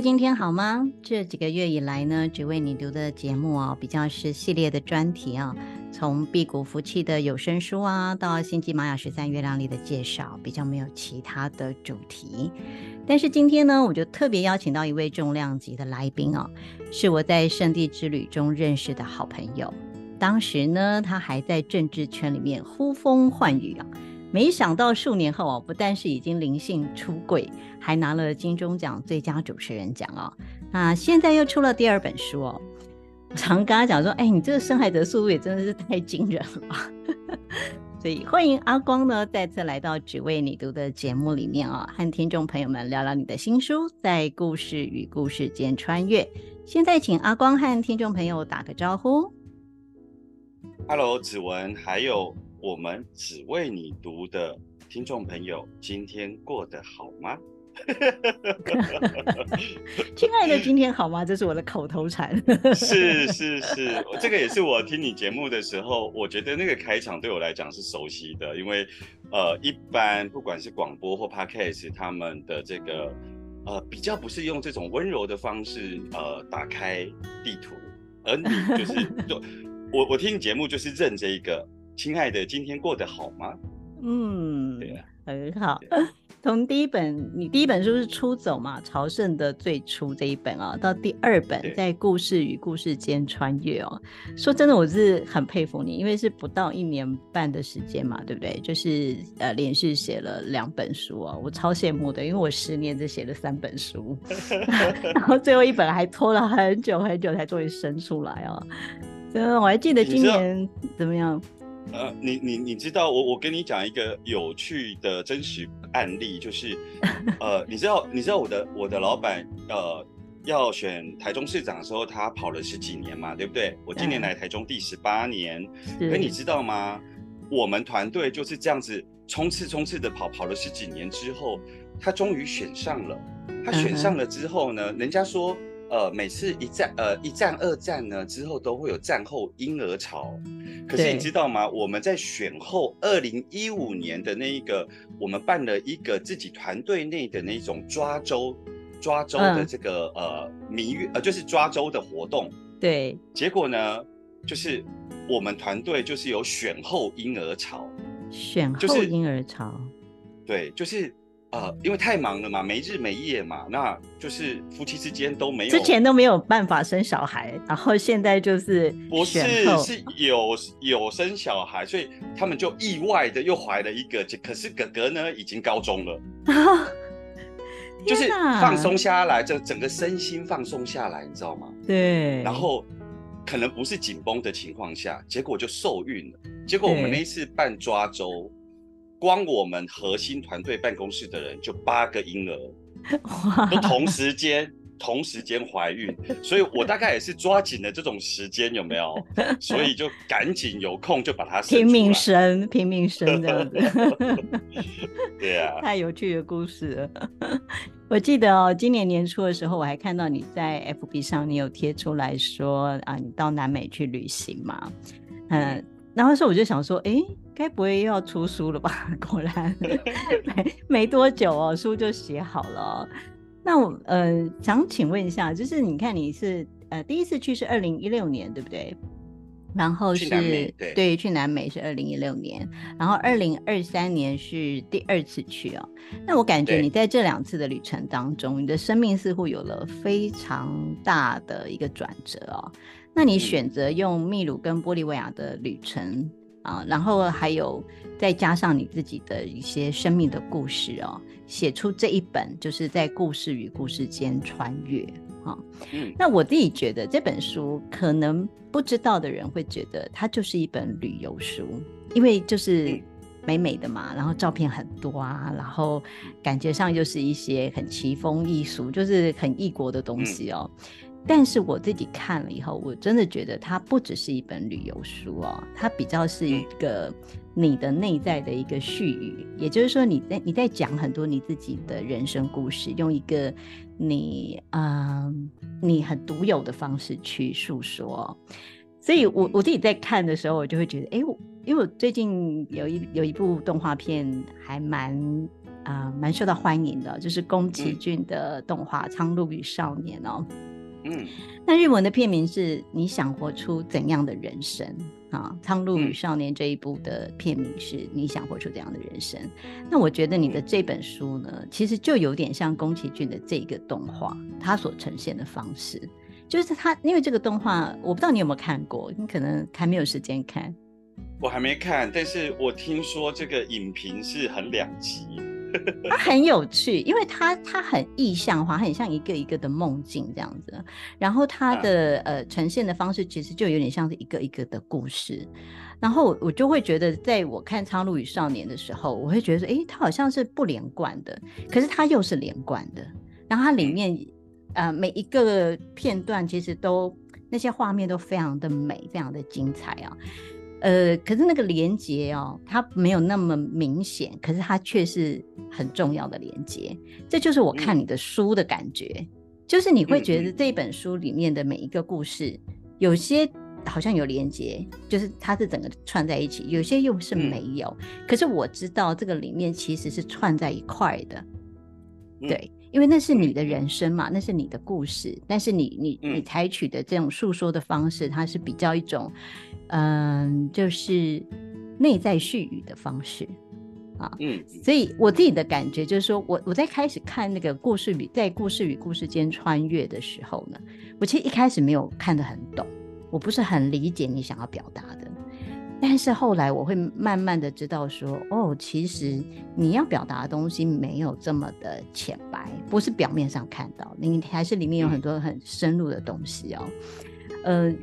今天好吗？这几个月以来呢，只为你读的节目啊，比较是系列的专题啊，从辟谷福气的有声书啊，到星际玛雅十三月亮历的介绍，比较没有其他的主题。但是今天呢，我就特别邀请到一位重量级的来宾啊，是我在圣地之旅中认识的好朋友。当时呢，他还在政治圈里面呼风唤雨啊。没想到数年后哦，不但是已经灵性出柜，还拿了金钟奖最佳主持人奖哦。那现在又出了第二本书哦。我常跟他讲说，哎，你这个生孩子的速度也真的是太惊人了。所以欢迎阿光呢，再次来到只为你读的节目里面、哦，和听众朋友们聊聊你的新书，在故事与故事间穿越。现在请阿光和听众朋友打个招呼。Hello，子文，还有。我们只为你读的听众朋友，今天过得好吗？亲爱的，今天好吗？这是我的口头禅。是是是，这个也是我听你节目的时候，我觉得那个开场对我来讲是熟悉的，因为呃，一般不管是广播或 Podcast，他们的这个呃比较不是用这种温柔的方式呃打开地图，而你就是 就我我听你节目就是认这一个。亲爱的，今天过得好吗？嗯，对啊，很好。从第一本，你第一本书是《出走》嘛，朝圣的最初这一本啊，到第二本在故事与故事间穿越哦。说真的，我是很佩服你，因为是不到一年半的时间嘛，对不对？就是呃，连续写了两本书哦，我超羡慕的，因为我十年只写了三本书，然后最后一本还拖了很久很久才终于生出来哦。真的，我还记得今年怎么样？呃，你你你知道我我跟你讲一个有趣的真实案例，就是，呃，你知道你知道我的我的老板呃要选台中市长的时候，他跑了十几年嘛，对不对？我今年来台中第十八年，可你知道吗？我们团队就是这样子冲刺冲刺的跑，跑了十几年之后，他终于选上了。他选上了之后呢，人家说。呃，每次一战呃一战二战呢之后都会有战后婴儿潮，可是你知道吗？我们在选后二零一五年的那一个，我们办了一个自己团队内的那种抓周抓周的这个、嗯、呃蜜月呃就是抓周的活动，对，结果呢就是我们团队就是有选后婴儿潮，选后婴儿潮，对，就是。呃，因为太忙了嘛，没日没夜嘛，那就是夫妻之间都没有，之前都没有办法生小孩，然后现在就是不是是有有生小孩，所以他们就意外的又怀了一个，可是哥哥呢已经高中了，就是放松下来，就整个身心放松下来，你知道吗？对，然后可能不是紧绷的情况下，结果就受孕了，结果我们那一次办抓周。光我们核心团队办公室的人就八个婴儿，都同时间 同时间怀孕，所以我大概也是抓紧了这种时间，有没有？所以就赶紧有空就把它生拼命生，拼命生这样子。对啊，太有趣的故事了。我记得哦，今年年初的时候，我还看到你在 FB 上，你有贴出来说啊，你到南美去旅行嘛？嗯。然后说我就想说，哎，该不会又要出书了吧？果然 没没多久哦，书就写好了哦。那我呃想请问一下，就是你看你是呃第一次去是二零一六年对不对？然后是对，对去南美是二零一六年，然后二零二三年是第二次去哦。那我感觉你在这两次的旅程当中，你的生命似乎有了非常大的一个转折哦。那你选择用秘鲁跟玻利维亚的旅程啊，然后还有再加上你自己的一些生命的故事哦，写出这一本就是在故事与故事间穿越啊。嗯，那我自己觉得这本书可能不知道的人会觉得它就是一本旅游书，因为就是美美的嘛，然后照片很多啊，然后感觉上就是一些很奇风异俗，就是很异国的东西哦。嗯但是我自己看了以后，我真的觉得它不只是一本旅游书哦，它比较是一个你的内在的一个序语，也就是说你在你在讲很多你自己的人生故事，用一个你嗯、呃、你很独有的方式去诉说。所以我我自己在看的时候，我就会觉得，哎，我因为我最近有一有一部动画片还蛮啊、呃、蛮受到欢迎的，就是宫崎骏的动画《苍鹭与少年》哦。嗯，那日文的片名是你想活出怎样的人生啊？《苍鹭与少年》这一部的片名是你想活出怎样的人生？那我觉得你的这本书呢，其实就有点像宫崎骏的这个动画，它所呈现的方式，就是它因为这个动画，我不知道你有没有看过，你可能还没有时间看。我还没看，但是我听说这个影评是很两极。它很有趣，因为它它很意象化，很像一个一个的梦境这样子。然后它的、啊、呃呈现的方式其实就有点像是一个一个的故事。然后我就会觉得，在我看《苍鹭与少年》的时候，我会觉得说，哎，它好像是不连贯的，可是它又是连贯的。然后它里面、嗯、呃每一个片段其实都那些画面都非常的美，非常的精彩啊。呃，可是那个连接哦，它没有那么明显，可是它却是很重要的连接。这就是我看你的书的感觉，嗯、就是你会觉得这本书里面的每一个故事，嗯、有些好像有连接，就是它是整个串在一起；有些又是没有。嗯、可是我知道这个里面其实是串在一块的，嗯、对，因为那是你的人生嘛，那是你的故事，但是你你你采取的这种诉说的方式，它是比较一种。嗯，就是内在絮语的方式啊，嗯，所以我自己的感觉就是说，我我在开始看那个故事与在故事与故事间穿越的时候呢，我其实一开始没有看得很懂，我不是很理解你想要表达的，但是后来我会慢慢的知道说，哦，其实你要表达的东西没有这么的浅白，不是表面上看到，你还是里面有很多很深入的东西哦，嗯。呃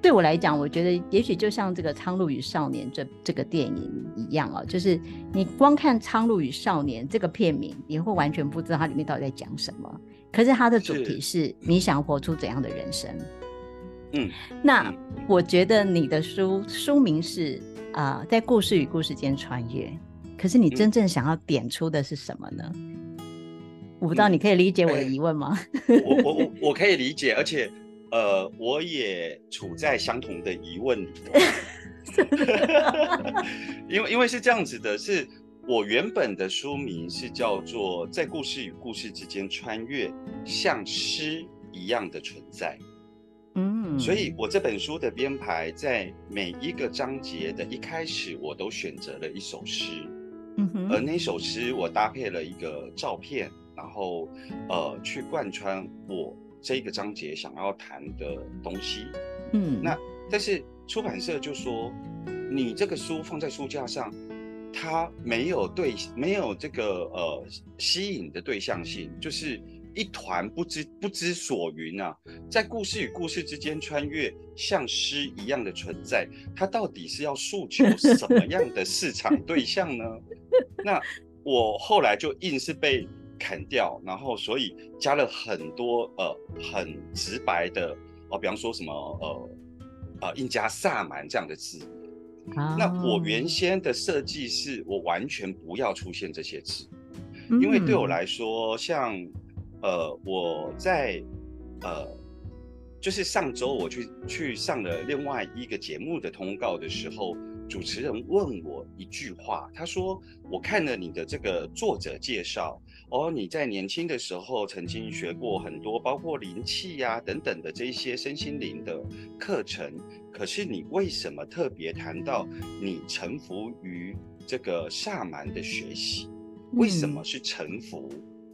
对我来讲，我觉得也许就像这个《苍鹭与少年》这这个电影一样哦，就是你光看《苍鹭与少年》这个片名，你会完全不知道它里面到底在讲什么。可是它的主题是你想活出怎样的人生？嗯，那我觉得你的书书名是啊、呃，在故事与故事间穿越。可是你真正想要点出的是什么呢？我不知道，你可以理解我的疑问吗？嗯、我我我我可以理解，而且。呃，我也处在相同的疑问里头，因为因为是这样子的，是我原本的书名是叫做《在故事与故事之间穿越，像诗一样的存在》。嗯，所以我这本书的编排在每一个章节的一开始，我都选择了一首诗。嗯哼，而那首诗我搭配了一个照片，然后呃，去贯穿我。这一个章节想要谈的东西，嗯，那但是出版社就说，你这个书放在书架上，它没有对，没有这个呃吸引的对象性，就是一团不知不知所云啊，在故事与故事之间穿越，像诗一样的存在，它到底是要诉求什么样的市场对象呢？那我后来就硬是被。砍掉，然后所以加了很多呃很直白的哦、呃，比方说什么呃呃印加萨满这样的字。Oh. 那我原先的设计是我完全不要出现这些字，mm. 因为对我来说，像呃我在呃就是上周我去去上了另外一个节目的通告的时候，主持人问我一句话，他说：“我看了你的这个作者介绍。”哦，你在年轻的时候曾经学过很多，包括灵气呀等等的这些身心灵的课程。可是你为什么特别谈到你臣服于这个萨满的学习？为什么是臣服？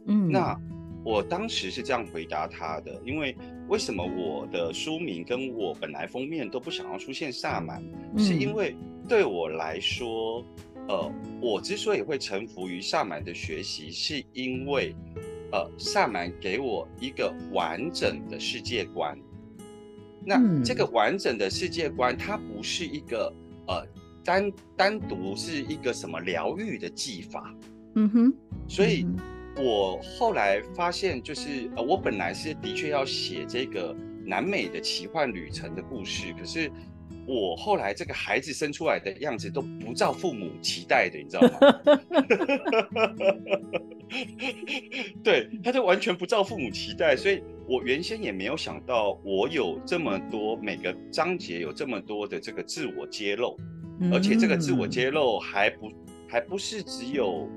嗯，那我当时是这样回答他的，因为为什么我的书名跟我本来封面都不想要出现萨满，是因为对我来说。呃，我之所以会臣服于萨满的学习，是因为，呃，萨满给我一个完整的世界观。那这个完整的世界观，它不是一个呃单单独是一个什么疗愈的技法。嗯哼。所以我后来发现，就是呃，我本来是的确要写这个南美的奇幻旅程的故事，可是。我后来这个孩子生出来的样子都不照父母期待的，你知道吗？对，他就完全不照父母期待，所以我原先也没有想到我有这么多每个章节有这么多的这个自我揭露，而且这个自我揭露还不还不是只有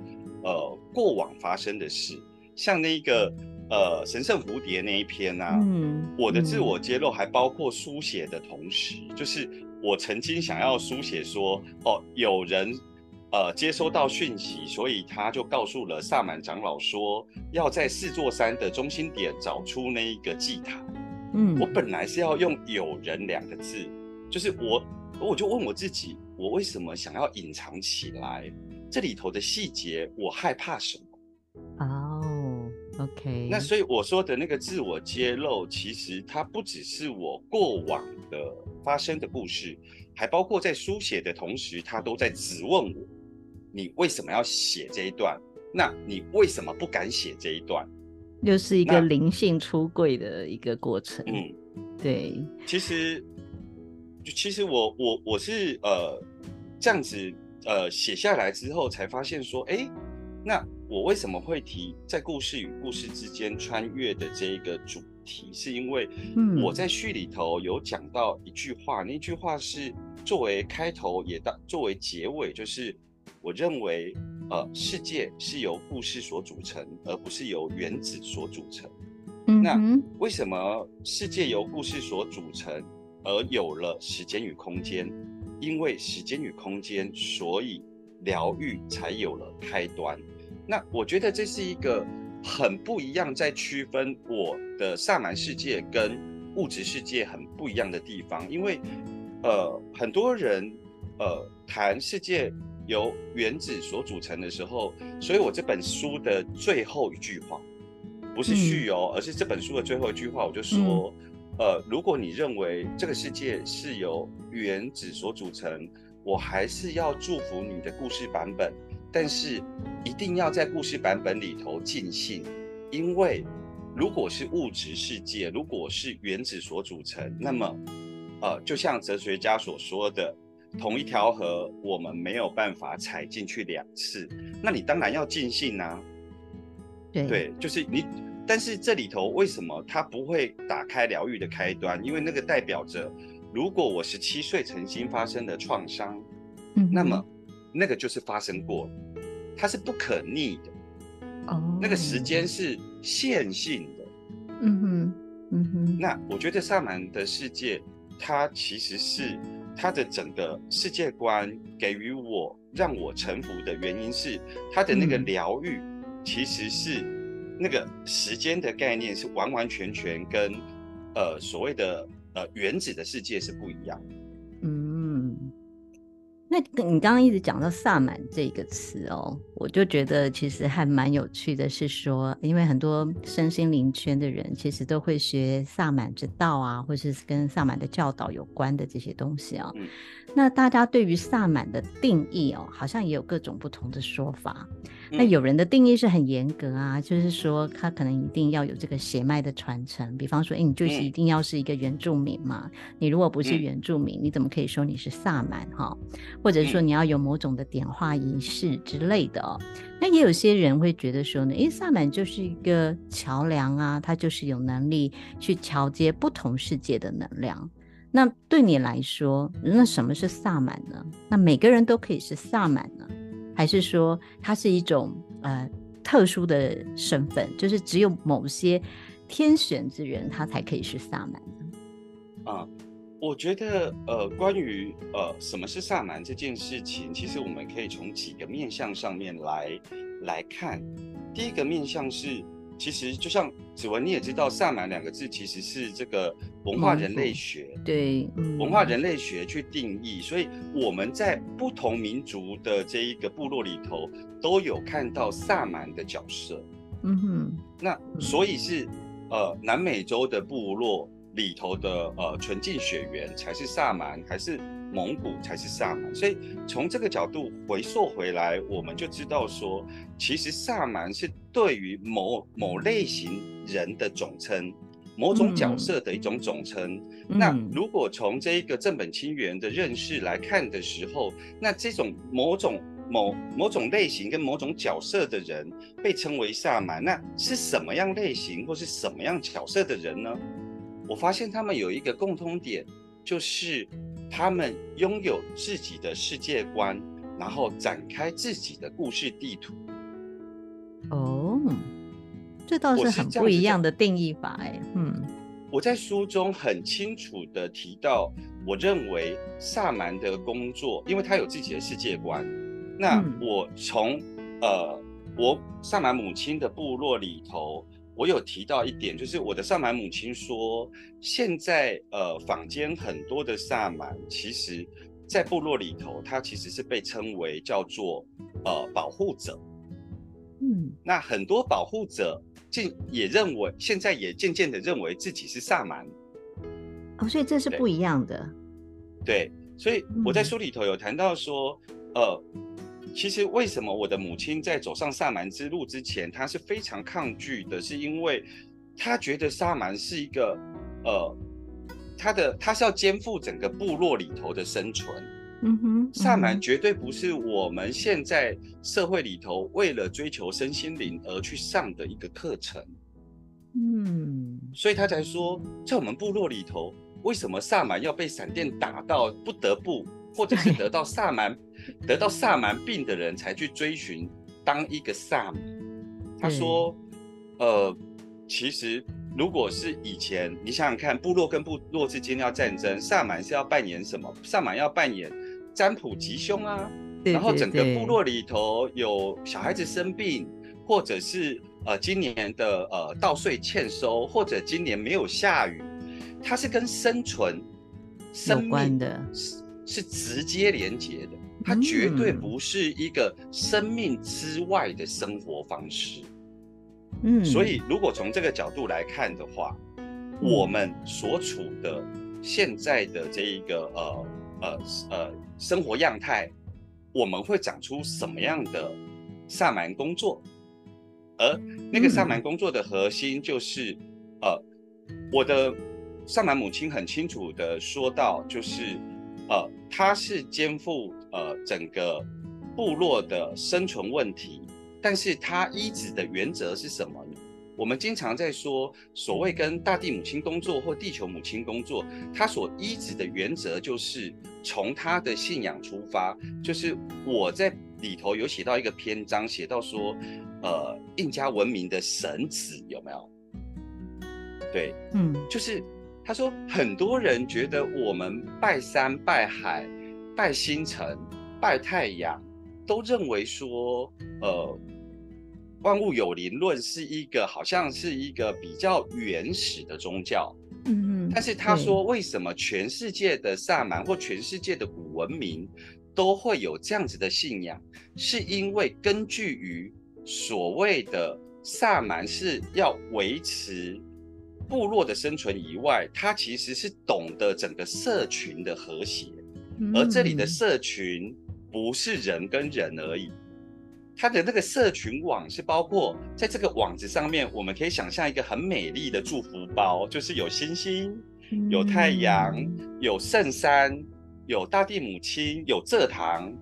呃过往发生的事，像那个。呃，神圣蝴蝶那一篇呢、啊，嗯，我的自我揭露还包括书写的同时，嗯、就是我曾经想要书写说，哦，有人呃接收到讯息，所以他就告诉了萨满长老说，要在四座山的中心点找出那一个祭坛。嗯，我本来是要用“有人”两个字，就是我，我就问我自己，我为什么想要隐藏起来？这里头的细节，我害怕什么？啊。OK，那所以我说的那个自我揭露，其实它不只是我过往的发生的故事，还包括在书写的同时，他都在质问我：你为什么要写这一段？那你为什么不敢写这一段？又是一个灵性出柜的一个过程。嗯，对。其实，其实我我我是呃这样子呃写下来之后，才发现说，哎，那。我为什么会提在故事与故事之间穿越的这一个主题？是因为我在序里头有讲到一句话，那句话是作为开头也当作为结尾，就是我认为呃世界是由故事所组成，而不是由原子所组成。那为什么世界由故事所组成，而有了时间与空间？因为时间与空间，所以疗愈才有了开端。那我觉得这是一个很不一样，在区分我的萨满世界跟物质世界很不一样的地方，因为呃很多人呃谈世界由原子所组成的时候，所以我这本书的最后一句话不是序哦，而是这本书的最后一句话，我就说，呃，如果你认为这个世界是由原子所组成，我还是要祝福你的故事版本。但是一定要在故事版本里头尽兴，因为如果是物质世界，如果是原子所组成，那么，呃，就像哲学家所说的，同一条河我们没有办法踩进去两次，那你当然要尽兴啊。对，对，就是你，但是这里头为什么它不会打开疗愈的开端？因为那个代表着，如果我十七岁曾经发生的创伤，嗯，那么。那个就是发生过，它是不可逆的，哦，oh. 那个时间是线性的，嗯哼，嗯哼。那我觉得萨满的世界，它其实是它的整个世界观给予我让我臣服的原因是它的那个疗愈，其实是那个时间的概念是完完全全跟呃所谓的呃原子的世界是不一样的。那你刚刚一直讲到萨满这个词哦，我就觉得其实还蛮有趣的，是说，因为很多身心灵圈的人其实都会学萨满之道啊，或是跟萨满的教导有关的这些东西啊。那大家对于萨满的定义哦，好像也有各种不同的说法。那有人的定义是很严格啊，就是说他可能一定要有这个血脉的传承，比方说，哎，你就是一定要是一个原住民嘛，你如果不是原住民，你怎么可以说你是萨满哈？或者说你要有某种的点化仪式之类的哦。那也有些人会觉得说呢，哎，萨满就是一个桥梁啊，他就是有能力去桥接不同世界的能量。那对你来说，那什么是萨满呢？那每个人都可以是萨满呢？还是说它是一种呃特殊的身份，就是只有某些天选之人他才可以是萨满呢？啊，我觉得呃，关于呃什么是萨满这件事情，其实我们可以从几个面向上面来来看。第一个面向是。其实就像子文，你也知道“萨满”两个字其实是这个文化人类学，对，文化人类学去定义。所以我们在不同民族的这一个部落里头，都有看到萨满的角色。嗯哼，那所以是呃南美洲的部落里头的呃纯净血缘才是萨满，还是蒙古才是萨满？所以从这个角度回溯回来，我们就知道说，其实萨满是对于某某类型人的总称。某种角色的一种总称。嗯、那如果从这一个正本清源的认识来看的时候，那这种某种某某种类型跟某种角色的人被称为萨满，那是什么样类型或是什么样角色的人呢？我发现他们有一个共通点，就是他们拥有自己的世界观，然后展开自己的故事地图。哦。这倒是很不一样的定义法，哎，嗯，我在书中很清楚的提到，我认为萨满的工作，因为他有自己的世界观。那我从呃，我萨满母亲的部落里头，我有提到一点，就是我的萨满母亲说，现在呃，坊间很多的萨满，其实在部落里头，他其实是被称为叫做呃保护者。嗯，那很多保护者。竟也认为，现在也渐渐的认为自己是萨满，哦，所以这是不一样的。对，所以我在书里头有谈到说，嗯、呃，其实为什么我的母亲在走上萨满之路之前，她是非常抗拒的，是因为她觉得萨满是一个，呃，她的她是要肩负整个部落里头的生存。嗯哼，萨满绝对不是我们现在社会里头为了追求身心灵而去上的一个课程。嗯，所以她才说，在我们部落里头，为什么萨满要被闪电打到不得不，或者是得到萨满得到萨满病的人才去追寻当一个萨满？他说，呃，其实如果是以前，你想想看，部落跟部落之间要战争，萨满是要扮演什么？萨满要扮演。占卜吉凶啊，然后整个部落里头有小孩子生病，或者是呃今年的呃稻穗欠收，或者今年没有下雨，它是跟生存、生命的是是直接连接的，它绝对不是一个生命之外的生活方式。嗯，所以如果从这个角度来看的话，我们所处的现在的这一个呃呃呃。生活样态，我们会长出什么样的萨满工作？而那个萨满工作的核心就是，嗯、呃，我的萨满母亲很清楚的说到，就是，呃，她是肩负呃整个部落的生存问题，但是他依止的原则是什么呢？我们经常在说，所谓跟大地母亲工作或地球母亲工作，他所依止的原则就是从他的信仰出发。就是我在里头有写到一个篇章，写到说，呃，印加文明的神子有没有？对，嗯，就是他说，很多人觉得我们拜山、拜海、拜星辰、拜太阳，都认为说，呃。万物有灵论是一个，好像是一个比较原始的宗教，嗯嗯，但是他说，为什么全世界的萨满或全世界的古文明都会有这样子的信仰？是因为根据于所谓的萨满是要维持部落的生存以外，他其实是懂得整个社群的和谐，而这里的社群不是人跟人而已。它的那个社群网是包括在这个网子上面，我们可以想象一个很美丽的祝福包，就是有星星、有太阳、有圣山、有大地母亲、有蔗糖。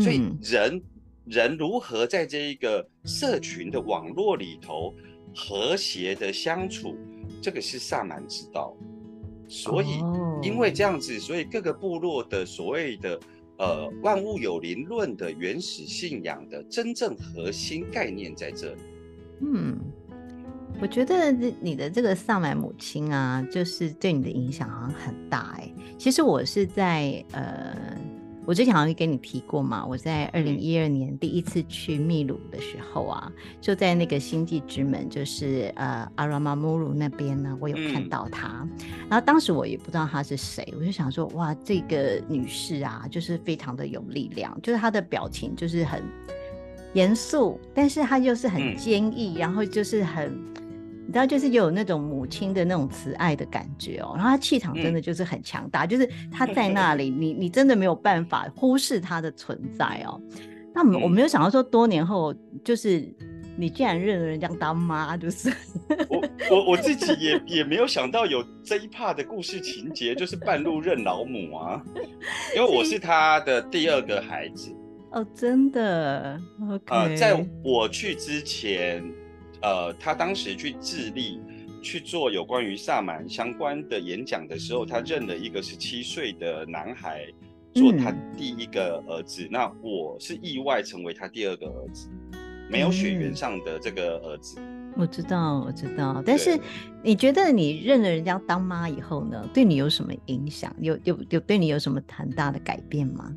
所以人人如何在这一个社群的网络里头和谐的相处，这个是萨满之道。所以因为这样子，所以各个部落的所谓的。呃，万物有灵论的原始信仰的真正核心概念在这里。嗯，我觉得你的这个萨满母亲啊，就是对你的影响好像很大哎。其实我是在呃。我之前好像跟你提过嘛，我在二零一二年第一次去秘鲁的时候啊，就在那个星际之门，就是呃阿拉玛穆鲁那边呢，我有看到她。嗯、然后当时我也不知道她是谁，我就想说，哇，这个女士啊，就是非常的有力量，就是她的表情就是很严肃，但是她又是很坚毅，嗯、然后就是很，你知道，就是有那种母亲的那种慈爱的感觉哦。然后他气场真的就是很强大，嗯、就是他在那里，你你真的没有办法忽视他的存在哦。那我没有想到说，多年后就是。你竟然认了人家当妈，就是我我我自己也也没有想到有这一 part 的故事情节，就是半路认老母啊，因为我是他的第二个孩子哦，真的，OK，呃，在我去之前，呃，他当时去智利去做有关于萨满相关的演讲的时候，他认了一个十七岁的男孩做他第一个儿子，嗯，那我是意外成为他第二个儿子。没有血缘上的这个儿子，嗯，我知道，我知道。但是你觉得你认了人家当妈以后呢，对你有什么影响？有有有对你有什么很大的改变吗？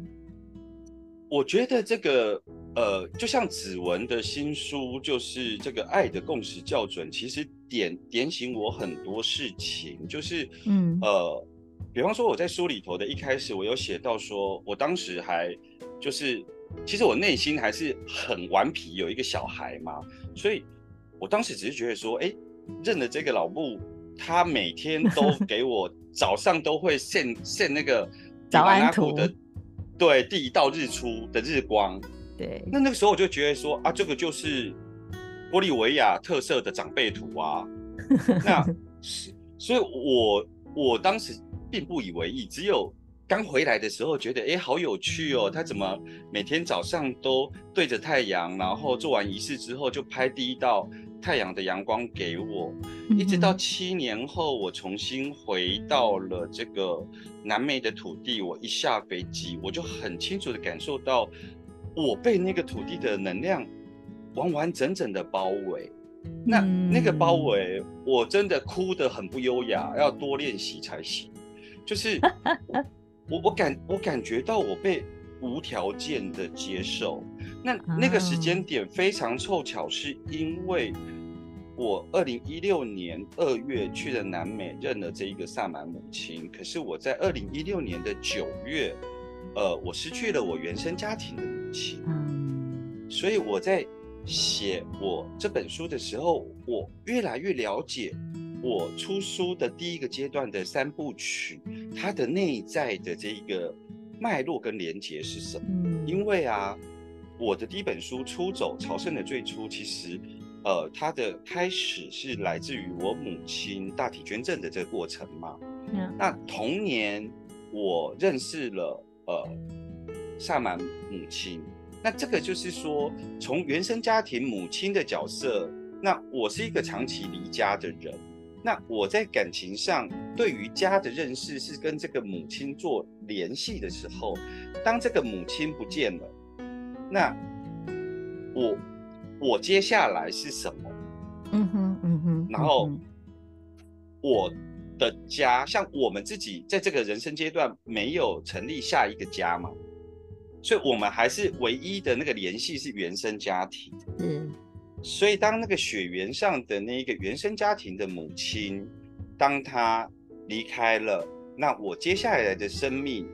我觉得这个呃，就像子文的新书，就是这个《爱的共识校准》，其实点点醒我很多事情。就是嗯呃，比方说我在书里头的一开始，我有写到说，我当时还就是。其实我内心还是很顽皮，有一个小孩嘛，所以我当时只是觉得说，哎，认了这个老布，他每天都 给我早上都会献献那个早安图的，对，第一道日出的日光，对，那那个时候我就觉得说，啊，这个就是玻利维亚特色的长辈图啊，那是，所以我我当时并不以为意，只有。刚回来的时候觉得哎，好有趣哦，他怎么每天早上都对着太阳，然后做完仪式之后就拍第一道太阳的阳光给我，一直到七年后我重新回到了这个南美的土地，我一下飞机我就很清楚的感受到我被那个土地的能量完完整整的包围，那那个包围我真的哭得很不优雅，要多练习才行，就是。我我感我感觉到我被无条件的接受，那那个时间点非常凑巧，是因为我二零一六年二月去了南美认了这一个萨满母亲，可是我在二零一六年的九月，呃，我失去了我原生家庭的母亲，所以我在写我这本书的时候，我越来越了解。我出书的第一个阶段的三部曲，它的内在的这一个脉络跟连结是什么？嗯，因为啊，我的第一本书《出走朝圣的最初》，其实，呃，它的开始是来自于我母亲大体捐赠的这个过程嘛。嗯，那同年我认识了呃萨满母亲，那这个就是说，从原生家庭母亲的角色，那我是一个长期离家的人。那我在感情上对于家的认识是跟这个母亲做联系的时候，当这个母亲不见了，那我我接下来是什么？嗯哼嗯哼。然后我的家，像我们自己在这个人生阶段没有成立下一个家嘛，所以我们还是唯一的那个联系是原生家庭。嗯。所以，当那个血缘上的那一个原生家庭的母亲，当她离开了，那我接下来的生命，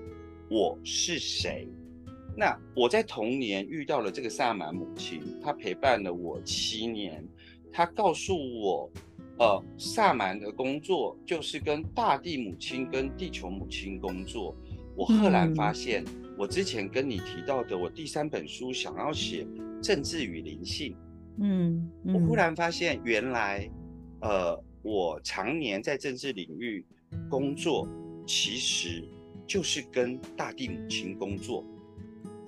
我是谁？那我在童年遇到了这个萨满母亲，她陪伴了我七年，她告诉我，呃，萨满的工作就是跟大地母亲、跟地球母亲工作。我赫然发现，我之前跟你提到的，我第三本书想要写政治与灵性。嗯，嗯，我忽然发现，原来，呃，我常年在政治领域工作，其实就是跟大地母亲工作。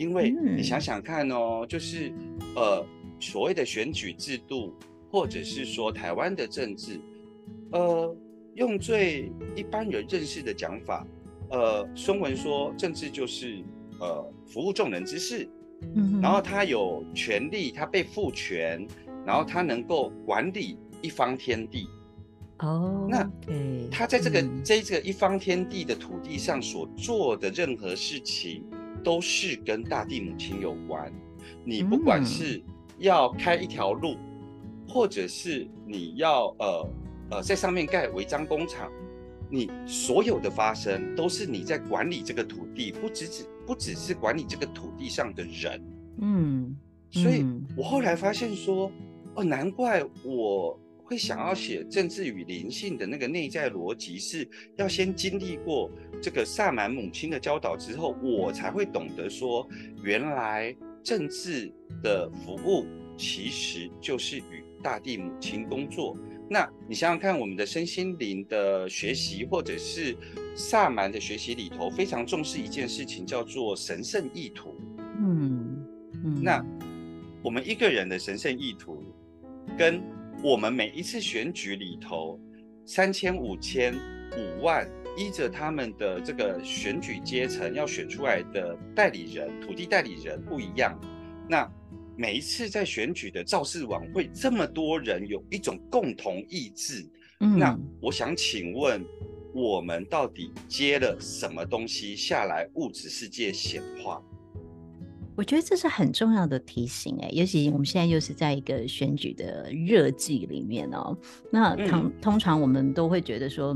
因为你想想看哦，就是呃，所谓的选举制度，或者是说台湾的政治，呃，用最一般人认识的讲法，呃，孙文说，政治就是呃，服务众人之事。然后他有权利，他被赋权，然后他能够管理一方天地。哦，那他在这个这这个一方天地的土地上所做的任何事情，都是跟大地母亲有关。你不管是要开一条路，或者是你要呃呃在上面盖违章工厂，你所有的发生都是你在管理这个土地，不只只。不只是管理这个土地上的人，嗯，所以我后来发现说，哦，难怪我会想要写政治与灵性的那个内在逻辑，是要先经历过这个萨满母亲的教导之后，我才会懂得说，原来政治的服务其实就是与大地母亲工作。那你想想看，我们的身心灵的学习，或者是萨满的学习里头，非常重视一件事情，叫做神圣意图。嗯嗯，那。我们一个人的神圣意图，跟我们每一次选举里头三千、五千、五万，依着他们的这个选举阶层要选出来的代理人、土地代理人不一样。那每一次在选举的造势晚会，这么多人有一种共同意志。嗯，那我想请问，我们到底接了什么东西下来？物质世界显化？我觉得这是很重要的提醒哎，尤其我们现在又是在一个选举的热季里面哦。那通通常我们都会觉得说，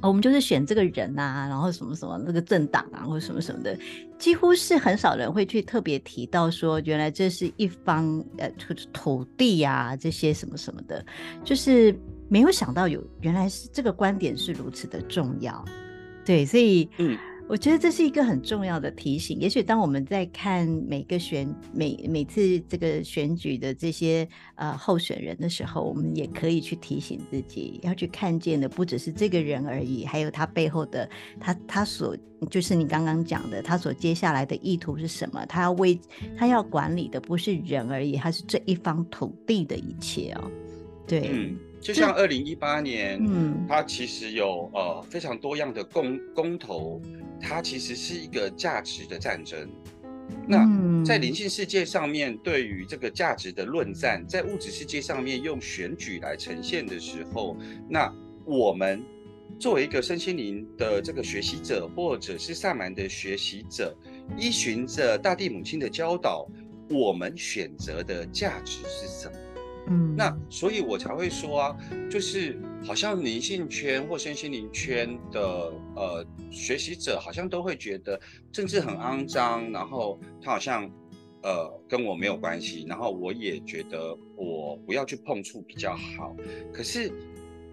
哦，我们就是选这个人啊，然后什么什么那个政党啊，或者什么什么的，几乎是很少人会去特别提到说，原来这是一方呃土土地啊这些什么什么的，就是没有想到有原来是这个观点是如此的重要。对，所以嗯。我觉得这是一个很重要的提醒。也许当我们在看每个选每每次这个选举的这些呃候选人的时候，我们也可以去提醒自己，要去看见的不只是这个人而已，还有他背后的他他所就是你刚刚讲的，他所接下来的意图是什么？他要为他要管理的不是人而已，他是这一方土地的一切哦。对。嗯就像二零一八年，嗯，它其实有呃非常多样的公公投，它其实是一个价值的战争。那在灵性世界上面，对于这个价值的论战，在物质世界上面用选举来呈现的时候，那我们作为一个身心灵的这个学习者，或者是萨满的学习者，依循着大地母亲的教导，我们选择的价值是什么？嗯，那所以，我才会说啊，就是好像灵性圈或身心灵圈的呃学习者，好像都会觉得政治很肮脏，然后他好像呃跟我没有关系，然后我也觉得我不要去碰触比较好。可是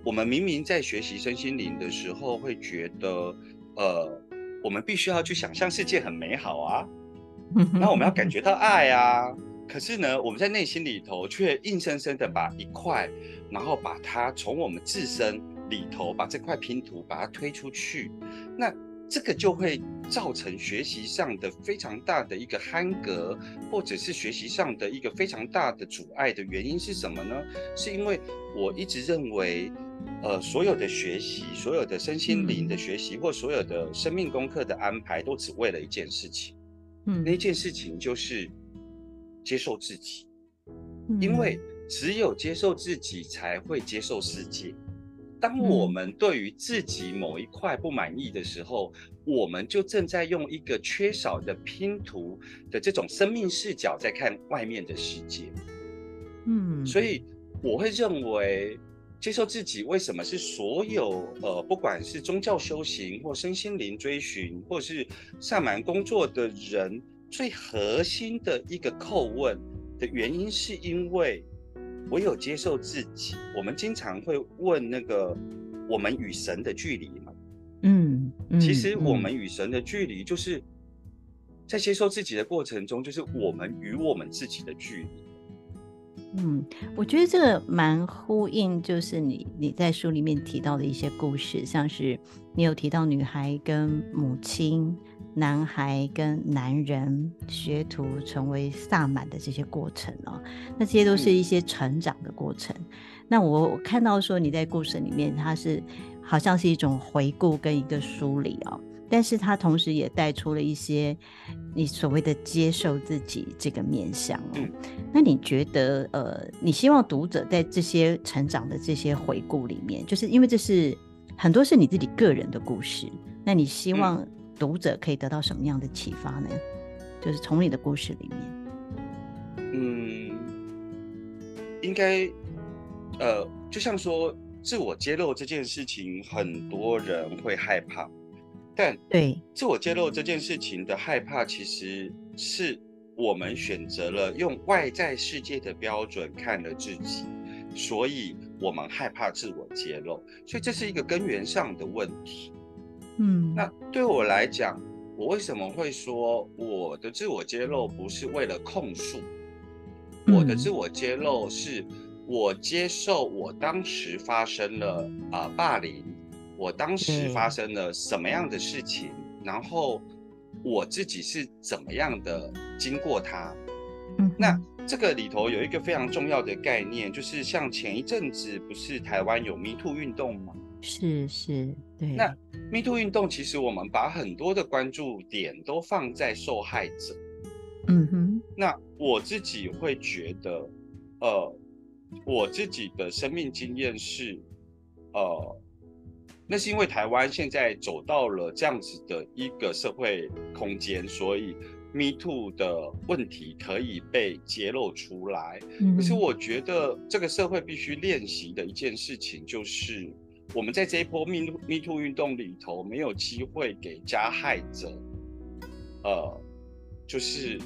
我们明明在学习身心灵的时候，会觉得呃，我们必须要去想象世界很美好啊，那我们要感觉到爱啊。可是呢，我们在内心里头却硬生生的把一块，然后把它从我们自身里头把这块拼图把它推出去，那这个就会造成学习上的非常大的一个憨格，或者是学习上的一个非常大的阻碍的原因是什么呢？是因为我一直认为，呃，所有的学习，所有的身心灵的学习，或所有的生命功课的安排，都只为了一件事情，嗯，那件事情就是。接受自己，因为只有接受自己，才会接受世界。当我们对于自己某一块不满意的时候，我们就正在用一个缺少的拼图的这种生命视角在看外面的世界。嗯，所以我会认为，接受自己为什么是所有呃，不管是宗教修行或身心灵追寻，或是萨满工作的人。最核心的一个叩问的原因，是因为我有接受自己。我们经常会问那个我们与神的距离嘛？嗯，嗯，其实我们与神的距离，就是在接受自己的过程中，就是我们与我们自己的距离。嗯，我觉得这个蛮呼应，就是你你在书里面提到的一些故事，像是你有提到女孩跟母亲。男孩跟男人学徒成为萨满的这些过程哦，那这些都是一些成长的过程。嗯、那我我看到说你在故事里面，它是好像是一种回顾跟一个梳理哦，但是它同时也带出了一些你所谓的接受自己这个面向哦。嗯、那你觉得呃，你希望读者在这些成长的这些回顾里面，就是因为这是很多是你自己个人的故事，那你希望、嗯？读者可以得到什么样的启发呢？就是从你的故事里面，嗯，应该，呃，就像说自我揭露这件事情，很多人会害怕，但对自我揭露这件事情的害怕，其实是我们选择了用外在世界的标准看了自己，所以我们害怕自我揭露，所以这是一个根源上的问题。嗯，那对我来讲，我为什么会说我的自我揭露不是为了控诉？我的自我揭露是我接受我当时发生了啊、呃、霸凌，我当时发生了什么样的事情，然后。我自己是怎么样的经过它？嗯，那这个里头有一个非常重要的概念，就是像前一阵子不是台湾有 Me Too 运动吗？是是，对。那 Me Too 运动其实我们把很多的关注点都放在受害者。嗯哼。那我自己会觉得，呃，我自己的生命经验是，呃。那是因为台湾现在走到了这样子的一个社会空间，所以 Me Too 的问题可以被揭露出来。可是我觉得这个社会必须练习的一件事情，就是我们在这一波 Me Me Too 运动里头，没有机会给加害者，呃，就是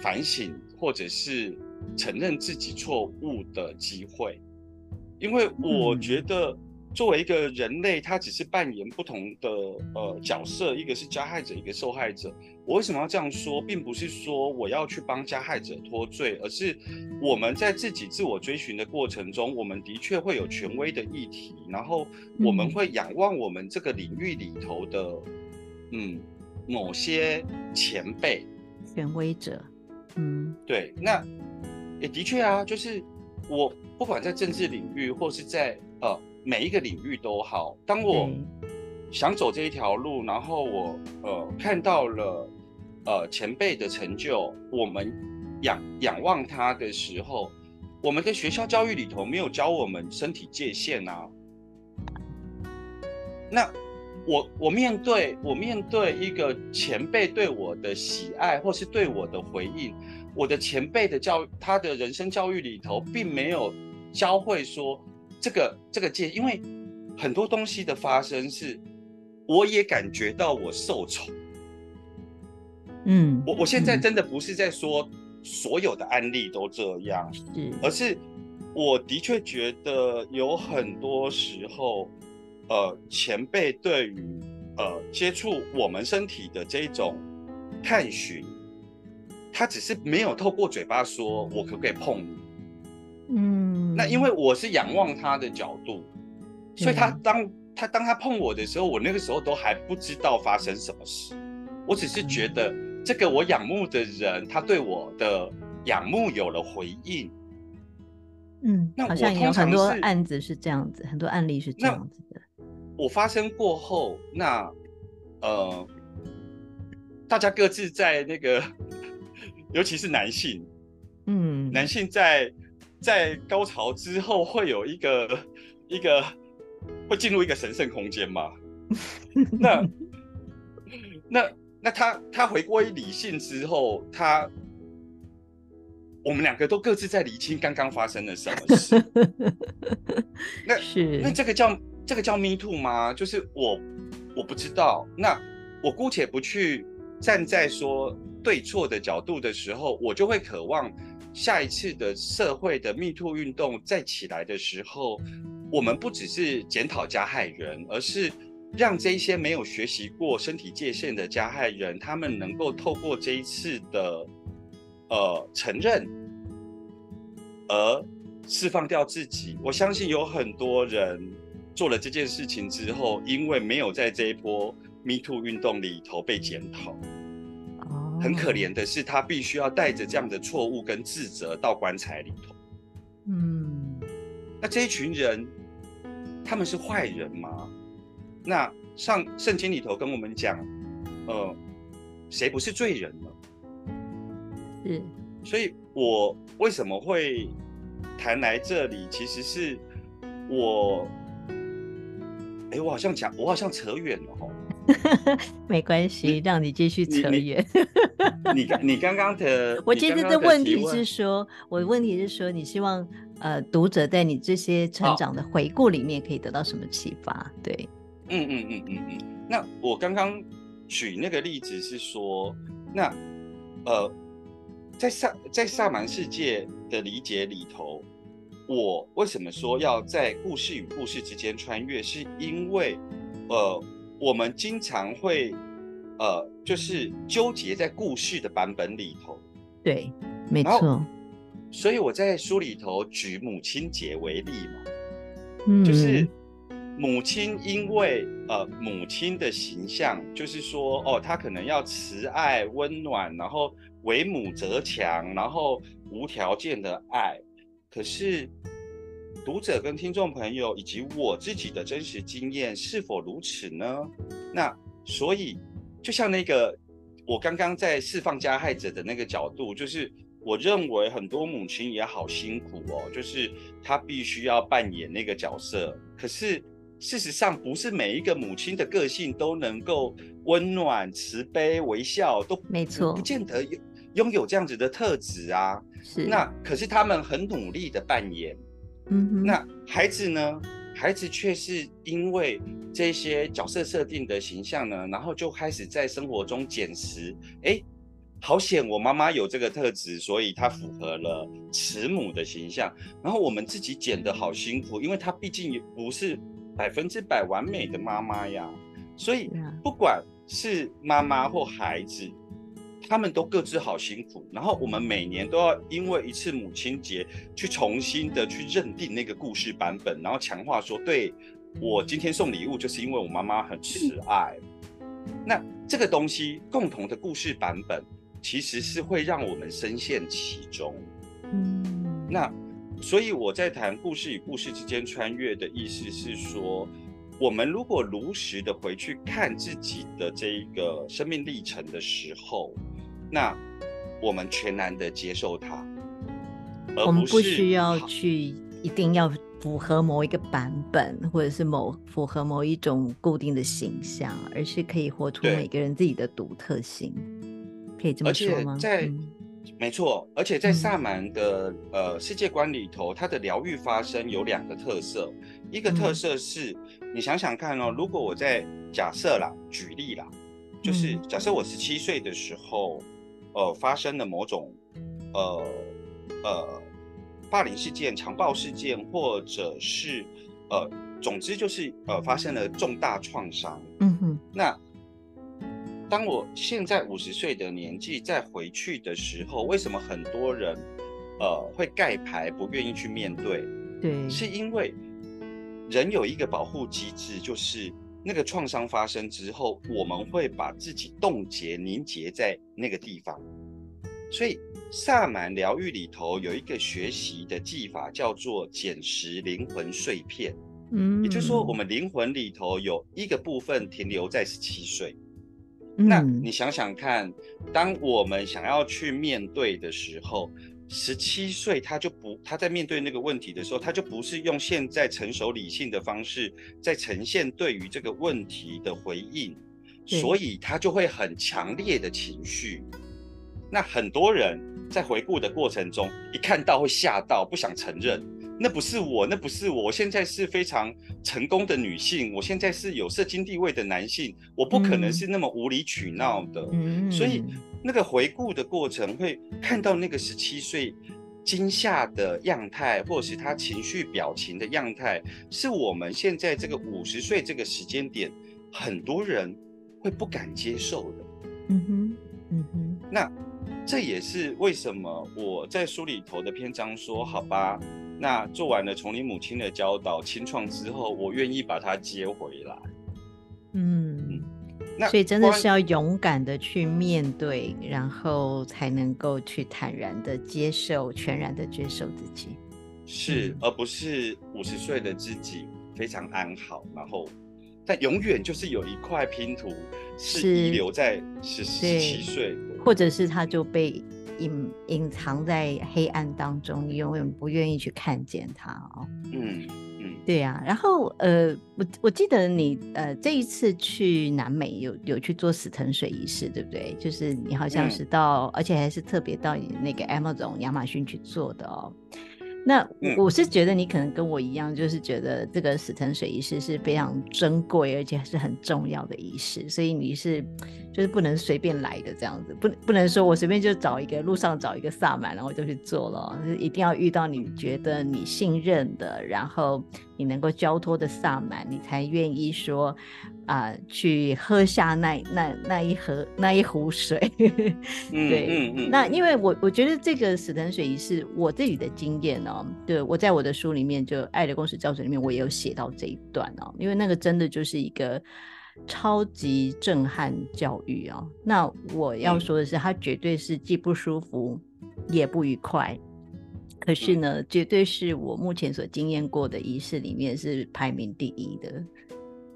反省或者是承认自己错误的机会，因为我觉得。作为一个人类，他只是扮演不同的呃角色，一个是加害者，一个受害者。我为什么要这样说，并不是说我要去帮加害者脱罪，而是我们在自己自我追寻的过程中，我们的确会有权威的议题，然后我们会仰望我们这个领域里头的嗯某些前辈、权威者。嗯，对，那也的确啊，就是我不管在政治领域或是在呃。每一个领域都好。当我想走这一条路，然后我呃看到了呃前辈的成就，我们仰仰望他的时候，我们的学校教育里头没有教我们身体界限啊。那我我面对我面对一个前辈对我的喜爱，或是对我的回应，我的前辈的教他的人生教育里头，并没有教会说。这个这个界，因为很多东西的发生是，我也感觉到我受宠。嗯，我我现在真的不是在说所有的案例都这样，是，而是我的确觉得有很多时候，呃，前辈对于呃接触我们身体的这种探寻，他只是没有透过嘴巴说，我可不可以碰你？嗯，那因为我是仰望他的角度，所以他当他当他碰我的时候，我那个时候都还不知道发生什么事，我只是觉得这个我仰慕的人，他对我的仰慕有了回应。嗯，那我好像有很多案子是这样子，很多案例是这样子的。我发生过后，那呃，大家各自在那个，尤其是男性，嗯，男性在。在高潮之后会有一个 一个会进入一个神圣空间嘛？那那那他他回归理性之后，他我们两个都各自在理清刚刚发生了什么事。那是那这个叫这个叫 Me Too 吗？就是我我不知道。那我姑且不去站在说对错的角度的时候，我就会渴望。下一次的社会的 Me Too 运动再起来的时候，我们不只是检讨加害人，而是让这些没有学习过身体界限的加害人，他们能够透过这一次的呃承认，而释放掉自己。我相信有很多人做了这件事情之后，因为没有在这一波 Me Too 运动里头被检讨。很可怜的是，他必须要带着这样的错误跟自责到棺材里头。嗯，那这一群人，他们是坏人吗？那上圣经里头跟我们讲，呃，谁不是罪人呢？是，所以我为什么会谈来这里？其实是我，哎，我好像讲，我好像扯远了哦。没关系，让你继续扯远。你你刚刚的，我其实的问题是说，我的问题是说，你希望呃读者在你这些成长的回顾里面可以得到什么启发？对，嗯嗯嗯嗯嗯。那我刚刚举那个例子是说，那呃，在萨在萨满世界的理解里头，我为什么说要在故事与故事之间穿越？是因为，呃，我们经常会，呃，就是纠结在故事的版本里头。对，没错。所以我在书里头举母亲节为例嘛，嗯，就是。母亲因为呃母亲的形象，就是说哦，她可能要慈爱温暖，然后为母则强，然后无条件的爱。可是读者跟听众朋友以及我自己的真实经验是否如此呢？那所以就像那个我刚刚在释放加害者的那个角度，就是我认为很多母亲也好辛苦哦，就是她必须要扮演那个角色，可是。事实上，不是每一个母亲的个性都能够温暖、慈悲、微笑，都没错，不见得拥拥有这样子的特质啊。是，那可是他们很努力的扮演。那孩子呢？孩子却是因为这些角色设定的形象呢，然后就开始在生活中捡拾。哎，好险，我妈妈有这个特质，所以她符合了慈母的形象。然后我们自己捡的好辛苦，因为她毕竟也不是。百分之百完美的妈妈呀，所以不管是妈妈或孩子，他们都各自好辛苦。然后我们每年都要因为一次母亲节去重新的去认定那个故事版本，然后强化说，对，我今天送礼物就是因为我妈妈很慈爱。那这个东西共同的故事版本，其实是会让我们深陷其中。嗯，那。所以我在谈故事与故事之间穿越的意思是说，我们如果如实的回去看自己的这一个生命历程的时候，那我们全然的接受它，而我们不需要去一定要符合某一个版本，或者是某符合某一种固定的形象，而是可以活出每个人自己的独特性，可以这么说吗？在嗯。没错，而且在萨满的、嗯、呃世界观里头，它的疗愈发生有两个特色，一个特色是，嗯、你想想看哦，如果我在假设啦，举例啦，就是假设我十七岁的时候，呃，发生了某种呃呃霸凌事件、强暴事件，或者是呃，总之就是呃发生了重大创伤，嗯哼，那。当我现在五十岁的年纪再回去的时候，为什么很多人，呃，会盖牌不愿意去面对？对，是因为人有一个保护机制，就是那个创伤发生之后，我们会把自己冻结凝结在那个地方。所以萨满疗愈里头有一个学习的技法，叫做捡拾灵魂碎片。嗯，也就是说，我们灵魂里头有一个部分停留在十七岁。那你想想看，当我们想要去面对的时候，十七岁他就不，他在面对那个问题的时候，他就不是用现在成熟理性的方式在呈现对于这个问题的回应，所以他就会很强烈的情绪。那很多人在回顾的过程中，一看到会吓到，不想承认。那不是我，那不是我。我现在是非常成功的女性，我现在是有社经地位的男性，我不可能是那么无理取闹的。嗯，所以那个回顾的过程会看到那个十七岁惊吓的样态，或者是他情绪表情的样态，是我们现在这个五十岁这个时间点，很多人会不敢接受的。嗯哼，嗯哼，那这也是为什么我在书里头的篇章说，好吧。那做完了从你母亲的教导清创之后，我愿意把她接回来。嗯，那所以真的是要勇敢的去面对，然后才能够去坦然的接受，全然的接受自己。是，嗯、而不是五十岁的自己非常安好，然后但永远就是有一块拼图是遗留在十七岁，或者是他就被。隐隐藏在黑暗当中，你永远不愿意去看见他哦。嗯嗯，对呀、啊。然后呃，我我记得你呃这一次去南美有有去做死藤水仪式，对不对？就是你好像是到，嗯、而且还是特别到那个 Amazon 亚马逊去做的哦。那我是觉得你可能跟我一样，就是觉得这个死藤水仪式是非常珍贵，而且还是很重要的仪式，所以你是就是不能随便来的这样子，不不能说我随便就找一个路上找一个萨满，然后就去做了，就是一定要遇到你觉得你信任的，然后你能够交托的萨满，你才愿意说。啊、呃，去喝下那那那一盒那一壶水，对，嗯嗯，那因为我我觉得这个死藤水仪式我自己的经验哦，对，我在我的书里面就《爱的共识教程》里面我也有写到这一段哦，因为那个真的就是一个超级震撼教育哦。那我要说的是，它绝对是既不舒服也不愉快，可是呢，绝对是我目前所经验过的仪式里面是排名第一的。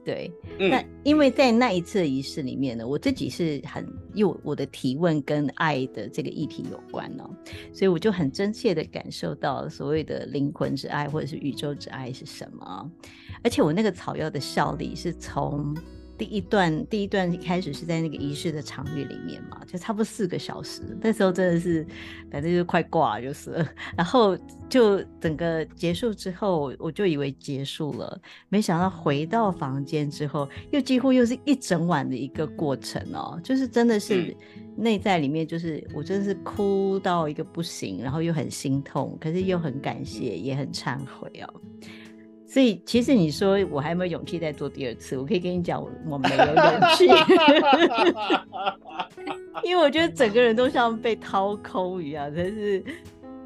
对，那因为在那一次的仪式里面呢，我自己是很又我的提问跟爱的这个议题有关哦，所以我就很真切的感受到所谓的灵魂之爱或者是宇宙之爱是什么，而且我那个草药的效力是从。第一段，第一段一开始是在那个仪式的场域里面嘛，就差不多四个小时。那时候真的是，反正就快挂了就是了。然后就整个结束之后，我就以为结束了，没想到回到房间之后，又几乎又是一整晚的一个过程哦。就是真的是内在里面，就是我真的是哭到一个不行，然后又很心痛，可是又很感谢，也很忏悔哦。所以，其实你说我还有没有勇气再做第二次？我可以跟你讲，我我没有勇气，因为我觉得整个人都像被掏空一样，真是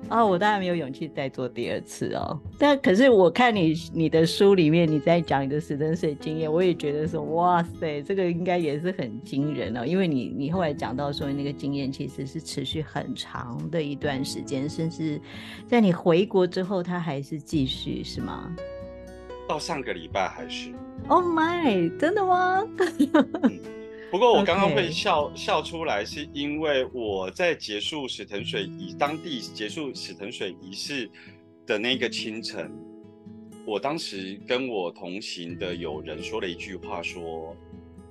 啊、我当然没有勇气再做第二次哦。但可是我看你你的书里面你在讲你的死藤水经验，我也觉得说哇塞，这个应该也是很惊人哦。因为你你后来讲到说那个经验其实是持续很长的一段时间，甚至在你回国之后，它还是继续，是吗？到上个礼拜还是？Oh my，真的吗？嗯、不过我刚刚会 笑.笑出来，是因为我在结束史藤水仪当地结束史藤水仪式的那个清晨，我当时跟我同行的友人说了一句话说，说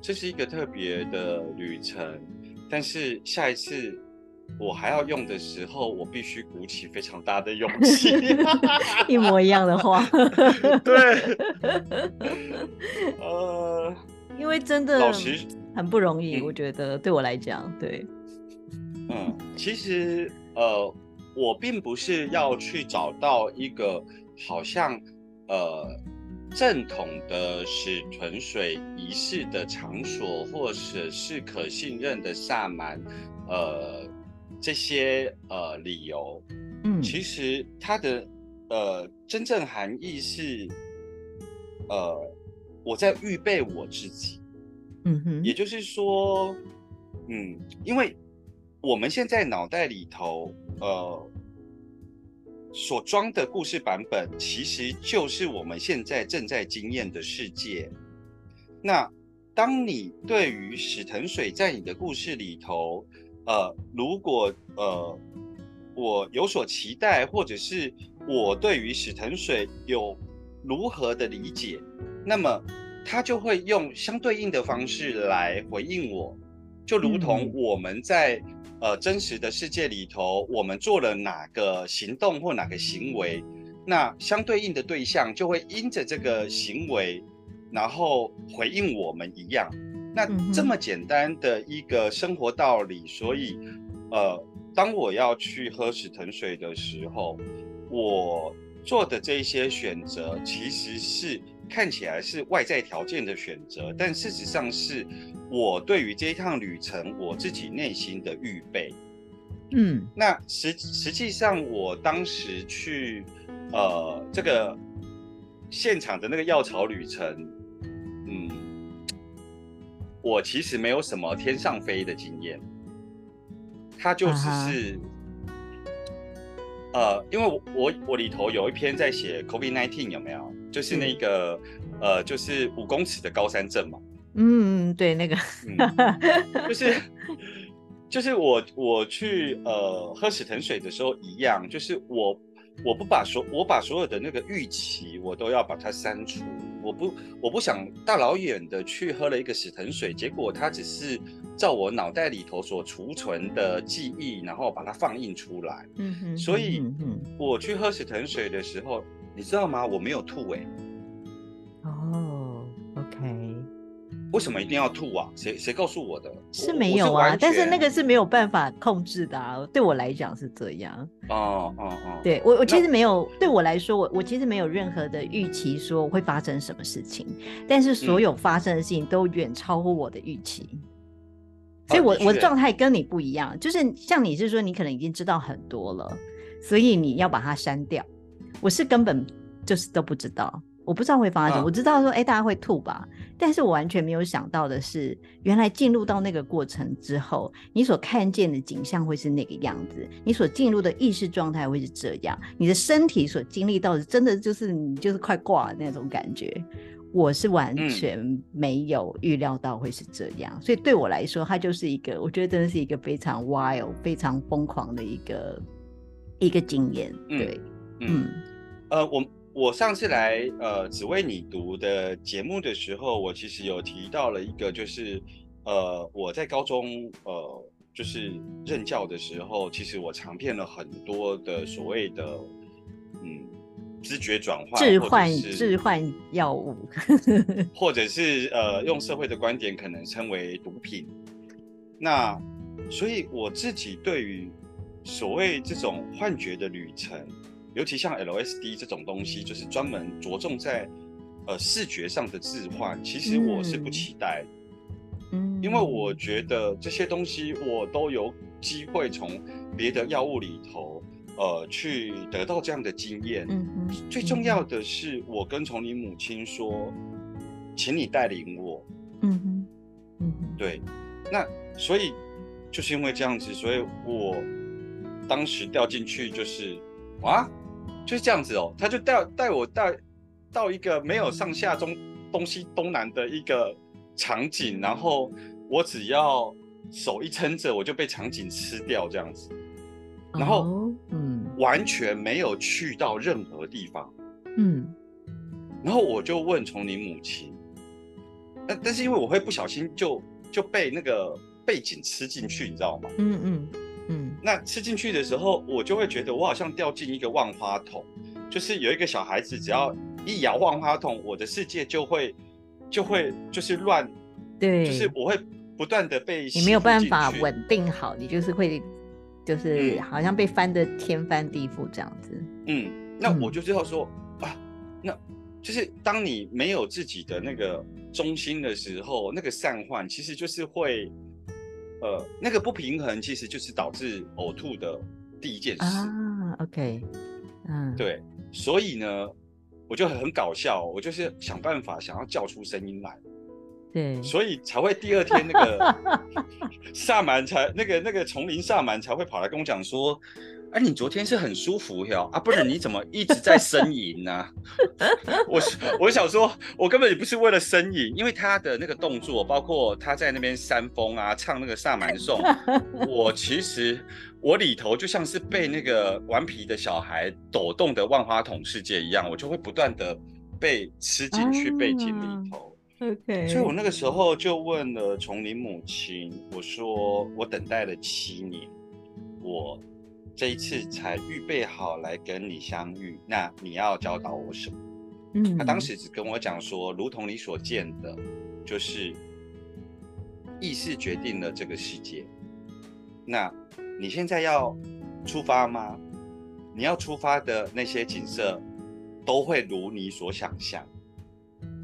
这是一个特别的旅程，但是下一次。我还要用的时候，我必须鼓起非常大的勇 气。一模一样的话。对。呃，因为真的，老实很不容易，我觉得对我来讲，对。嗯，其实呃，我并不是要去找到一个好像呃正统的使存水仪式的场所，或者是可信任的萨满，呃。这些呃理由，嗯，其实它的呃真正含义是，呃，我在预备我自己，嗯哼，也就是说，嗯，因为我们现在脑袋里头呃所装的故事版本，其实就是我们现在正在经验的世界。那当你对于史藤水在你的故事里头，呃，如果呃我有所期待，或者是我对于史藤水有如何的理解，那么他就会用相对应的方式来回应我，就如同我们在、嗯、呃真实的世界里头，我们做了哪个行动或哪个行为，那相对应的对象就会因着这个行为，然后回应我们一样。那这么简单的一个生活道理，所以，呃，当我要去喝死藤水的时候，我做的这些选择，其实是看起来是外在条件的选择，但事实上是我对于这一趟旅程我自己内心的预备。嗯，那实实际上我当时去，呃，这个现场的那个药草旅程。我其实没有什么天上飞的经验，它就只是，呃，因为我我我里头有一篇在写 COVID-19 有没有？就是那个、嗯、呃，就是五公尺的高山症嘛。嗯，对，那个，嗯、就是 就是我我去呃喝死藤水的时候一样，就是我我不把所我把所有的那个预期我都要把它删除。我不我不想大老远的去喝了一个死藤水，结果它只是照我脑袋里头所储存的记忆，然后把它放映出来。嗯哼，所以我去喝死藤水的时候，你知道吗？我没有吐哎、欸。为什么一定要吐啊？谁谁告诉我的？是没有啊，是但是那个是没有办法控制的啊。对我来讲是这样。哦哦哦，对我我其实没有，对我来说，我我其实没有任何的预期说会发生什么事情，但是所有发生的事情都远超乎我的预期。嗯、所以我，我的状态跟你不一样，就是像你是说你可能已经知道很多了，所以你要把它删掉。我是根本就是都不知道。我不知道会发生什么，啊、我知道说，哎、欸，大家会吐吧，但是我完全没有想到的是，原来进入到那个过程之后，你所看见的景象会是那个样子，你所进入的意识状态会是这样，你的身体所经历到的，真的就是你就是快挂的那种感觉，我是完全没有预料到会是这样，嗯、所以对我来说，它就是一个，我觉得真的是一个非常 wild、非常疯狂的一个一个经验。对，嗯，嗯呃，我。我上次来呃只为你读的节目的时候，我其实有提到了一个，就是呃我在高中呃就是任教的时候，其实我尝遍了很多的所谓的嗯知觉转换、置换置换药物，或者是呃用社会的观点可能称为毒品。那所以我自己对于所谓这种幻觉的旅程。尤其像 LSD 这种东西，就是专门着重在呃视觉上的置换，其实我是不期待，嗯，因为我觉得这些东西我都有机会从别的药物里头呃去得到这样的经验，嗯嗯，最重要的是我跟从你母亲说，请你带领我，嗯嗯嗯，对，那所以就是因为这样子，所以我当时掉进去就是啊。就是这样子哦，他就带带我带到一个没有上下中东西东南的一个场景，然后我只要手一撑着，我就被场景吃掉这样子，然后嗯，完全没有去到任何地方，嗯，然后我就问从你母亲，但但是因为我会不小心就就被那个背景吃进去，你知道吗？嗯嗯。嗯，那吃进去的时候，我就会觉得我好像掉进一个万花筒，就是有一个小孩子只要一摇万花筒，我的世界就会就会就是乱，对，就是我会不断的被你没有办法稳定好，你就是会就是好像被翻的天翻地覆这样子。嗯，那我就知道说、嗯、啊，那就是当你没有自己的那个中心的时候，那个散换其实就是会。呃，那个不平衡其实就是导致呕吐的第一件事啊。OK，嗯，对，所以呢，我就很搞笑，我就是想办法想要叫出声音来，对，所以才会第二天那个 萨满才那个那个丛林萨满才会跑来跟我讲说。哎、啊，你昨天是很舒服哟啊，不然你怎么一直在呻吟呢？我我想说，我根本也不是为了呻吟，因为他的那个动作，包括他在那边扇风啊，唱那个萨满颂，我其实我里头就像是被那个顽皮的小孩抖动的万花筒世界一样，我就会不断的被吃进去背景里头。OK，所以我那个时候就问了丛林母亲，我说我等待了七年，我。这一次才预备好来跟你相遇，那你要教导我什么？嗯，他当时只跟我讲说，如同你所见的，就是意识决定了这个世界。那你现在要出发吗？你要出发的那些景色都会如你所想象。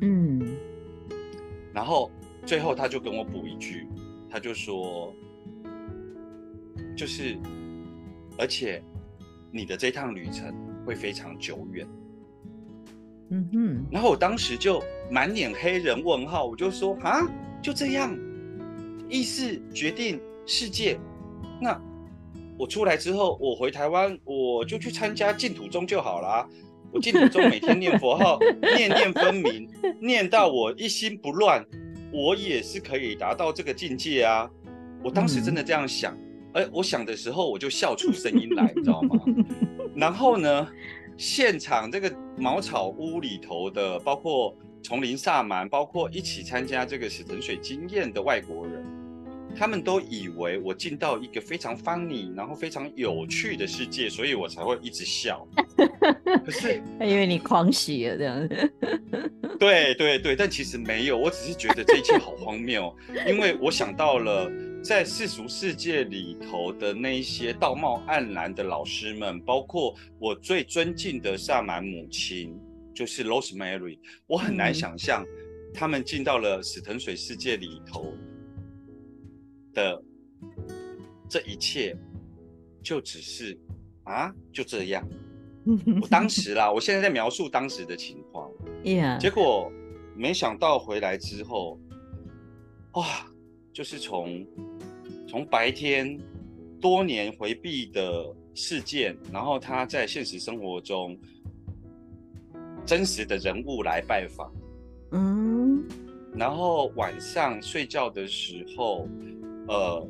嗯，然后最后他就跟我补一句，他就说，就是。而且，你的这趟旅程会非常久远。嗯哼。然后我当时就满脸黑人问号，我就说啊，就这样，意识决定世界。那我出来之后，我回台湾，我就去参加净土宗就好啦。我净土宗每天念佛号，念念分明，念到我一心不乱，我也是可以达到这个境界啊。我当时真的这样想。哎，我想的时候我就笑出声音来，你知道吗？然后呢，现场这个茅草屋里头的，包括丛林萨满，包括一起参加这个死藤水经验的外国人，他们都以为我进到一个非常 funny，然后非常有趣的世界，所以我才会一直笑。可是 因为你狂喜了这样子。对对对，但其实没有，我只是觉得这一切好荒谬，因为我想到了在世俗世界里头的那一些道貌岸然的老师们，包括我最尊敬的萨满母亲。就是 Rosemary，我很难想象他们进到了死藤水世界里头的这一切，就只是啊，就这样。我当时啦，我现在在描述当时的情况。结果没想到回来之后，哇，就是从从白天多年回避的事件，然后他在现实生活中。真实的人物来拜访，嗯，然后晚上睡觉的时候，呃，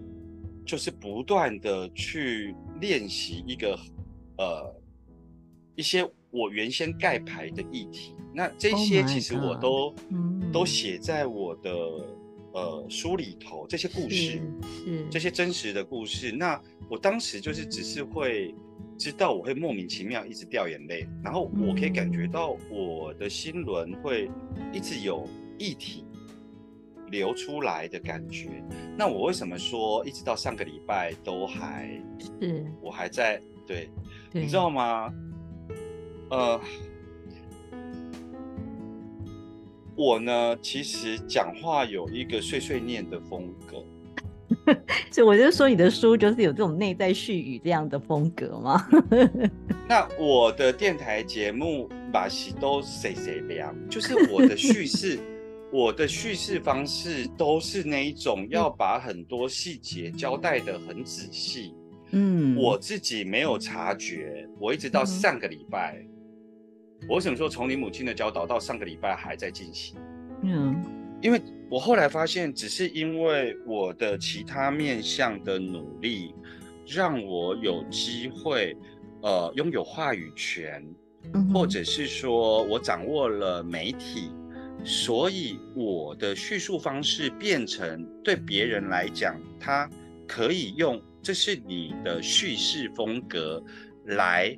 就是不断的去练习一个，呃，一些我原先盖牌的议题。那这些其实我都、oh 嗯、都写在我的呃书里头，这些故事，嗯这些真实的故事。那我当时就是只是会。知道我会莫名其妙一直掉眼泪，然后我可以感觉到我的心轮会一直有液体流出来的感觉。那我为什么说一直到上个礼拜都还是我还在对，对，你知道吗？呃，我呢其实讲话有一个碎碎念的风格。所以我就说你的书就是有这种内在絮语这样的风格吗？那我的电台节目把戏都谁谁凉，就是我的 叙事，我的叙事方式都是那一种要把很多细节交代的很仔细。嗯，我自己没有察觉，我一直到上个礼拜，嗯、我想说从你母亲的教导到上个礼拜还在进行。嗯。因为我后来发现，只是因为我的其他面向的努力，让我有机会，呃，拥有话语权，或者是说我掌握了媒体，所以我的叙述方式变成对别人来讲，他可以用这是你的叙事风格来，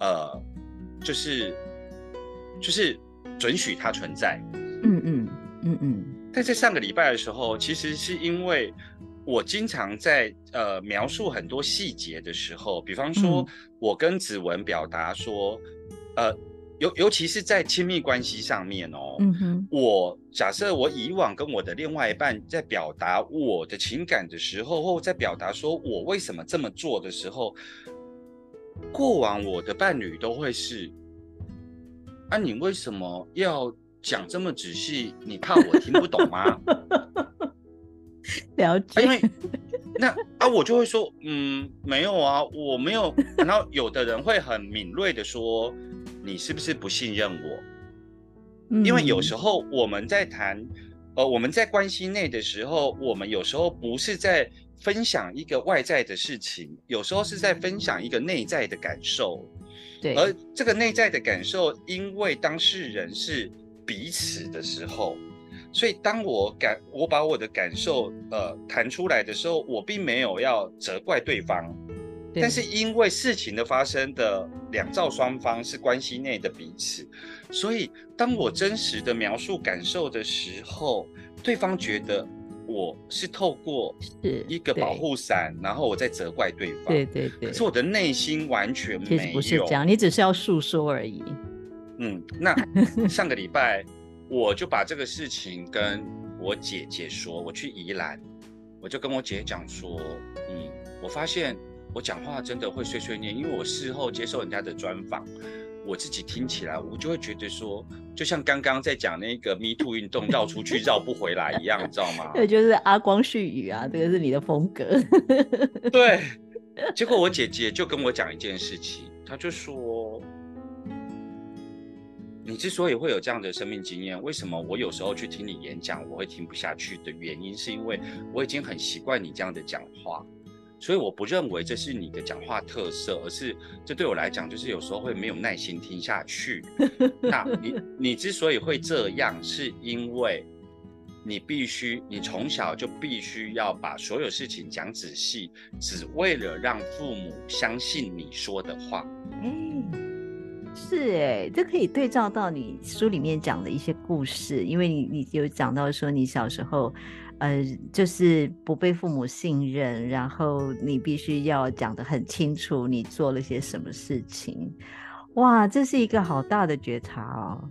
呃，就是就是准许它存在。嗯嗯。嗯嗯，但在上个礼拜的时候，其实是因为我经常在呃描述很多细节的时候，比方说我跟子文表达说，呃，尤尤其是在亲密关系上面哦，嗯哼，我假设我以往跟我的另外一半在表达我的情感的时候，或在表达说我为什么这么做的时候，过往我的伴侣都会是，啊，你为什么要？讲这么仔细，你怕我听不懂吗？了解。啊、因为那啊，我就会说，嗯，没有啊，我没有。然后有的人会很敏锐的说，你是不是不信任我？嗯、因为有时候我们在谈，呃，我们在关系内的时候，我们有时候不是在分享一个外在的事情，有时候是在分享一个内在的感受。对。而这个内在的感受，因为当事人是。彼此的时候，所以当我感我把我的感受呃谈出来的时候，我并没有要责怪对方，对，但是因为事情的发生的两造双方是关系内的彼此，所以当我真实的描述感受的时候，对方觉得我是透过一个保护伞，然后我在责怪对方，对对对，可是我的内心完全没有，其实不是这样，你只是要诉说而已。嗯，那 上个礼拜我就把这个事情跟我姐姐说，我去宜兰，我就跟我姐讲说，嗯，我发现我讲话真的会碎碎念，因为我事后接受人家的专访，我自己听起来我就会觉得说，就像刚刚在讲那个 Me Too 运动绕出去绕不回来一样，你知道吗？对，就是阿光絮语啊，这个是你的风格。对，结果我姐姐就跟我讲一件事情，她就说。你之所以会有这样的生命经验，为什么我有时候去听你演讲，我会听不下去的原因，是因为我已经很习惯你这样的讲话，所以我不认为这是你的讲话特色，而是这对我来讲就是有时候会没有耐心听下去。那你 你之所以会这样，是因为你必须，你从小就必须要把所有事情讲仔细，只为了让父母相信你说的话。嗯，是哎，这可以对照到你书里面讲的一些故事，因为你你有讲到说你小时候。呃，就是不被父母信任，然后你必须要讲得很清楚，你做了些什么事情。哇，这是一个好大的觉察哦。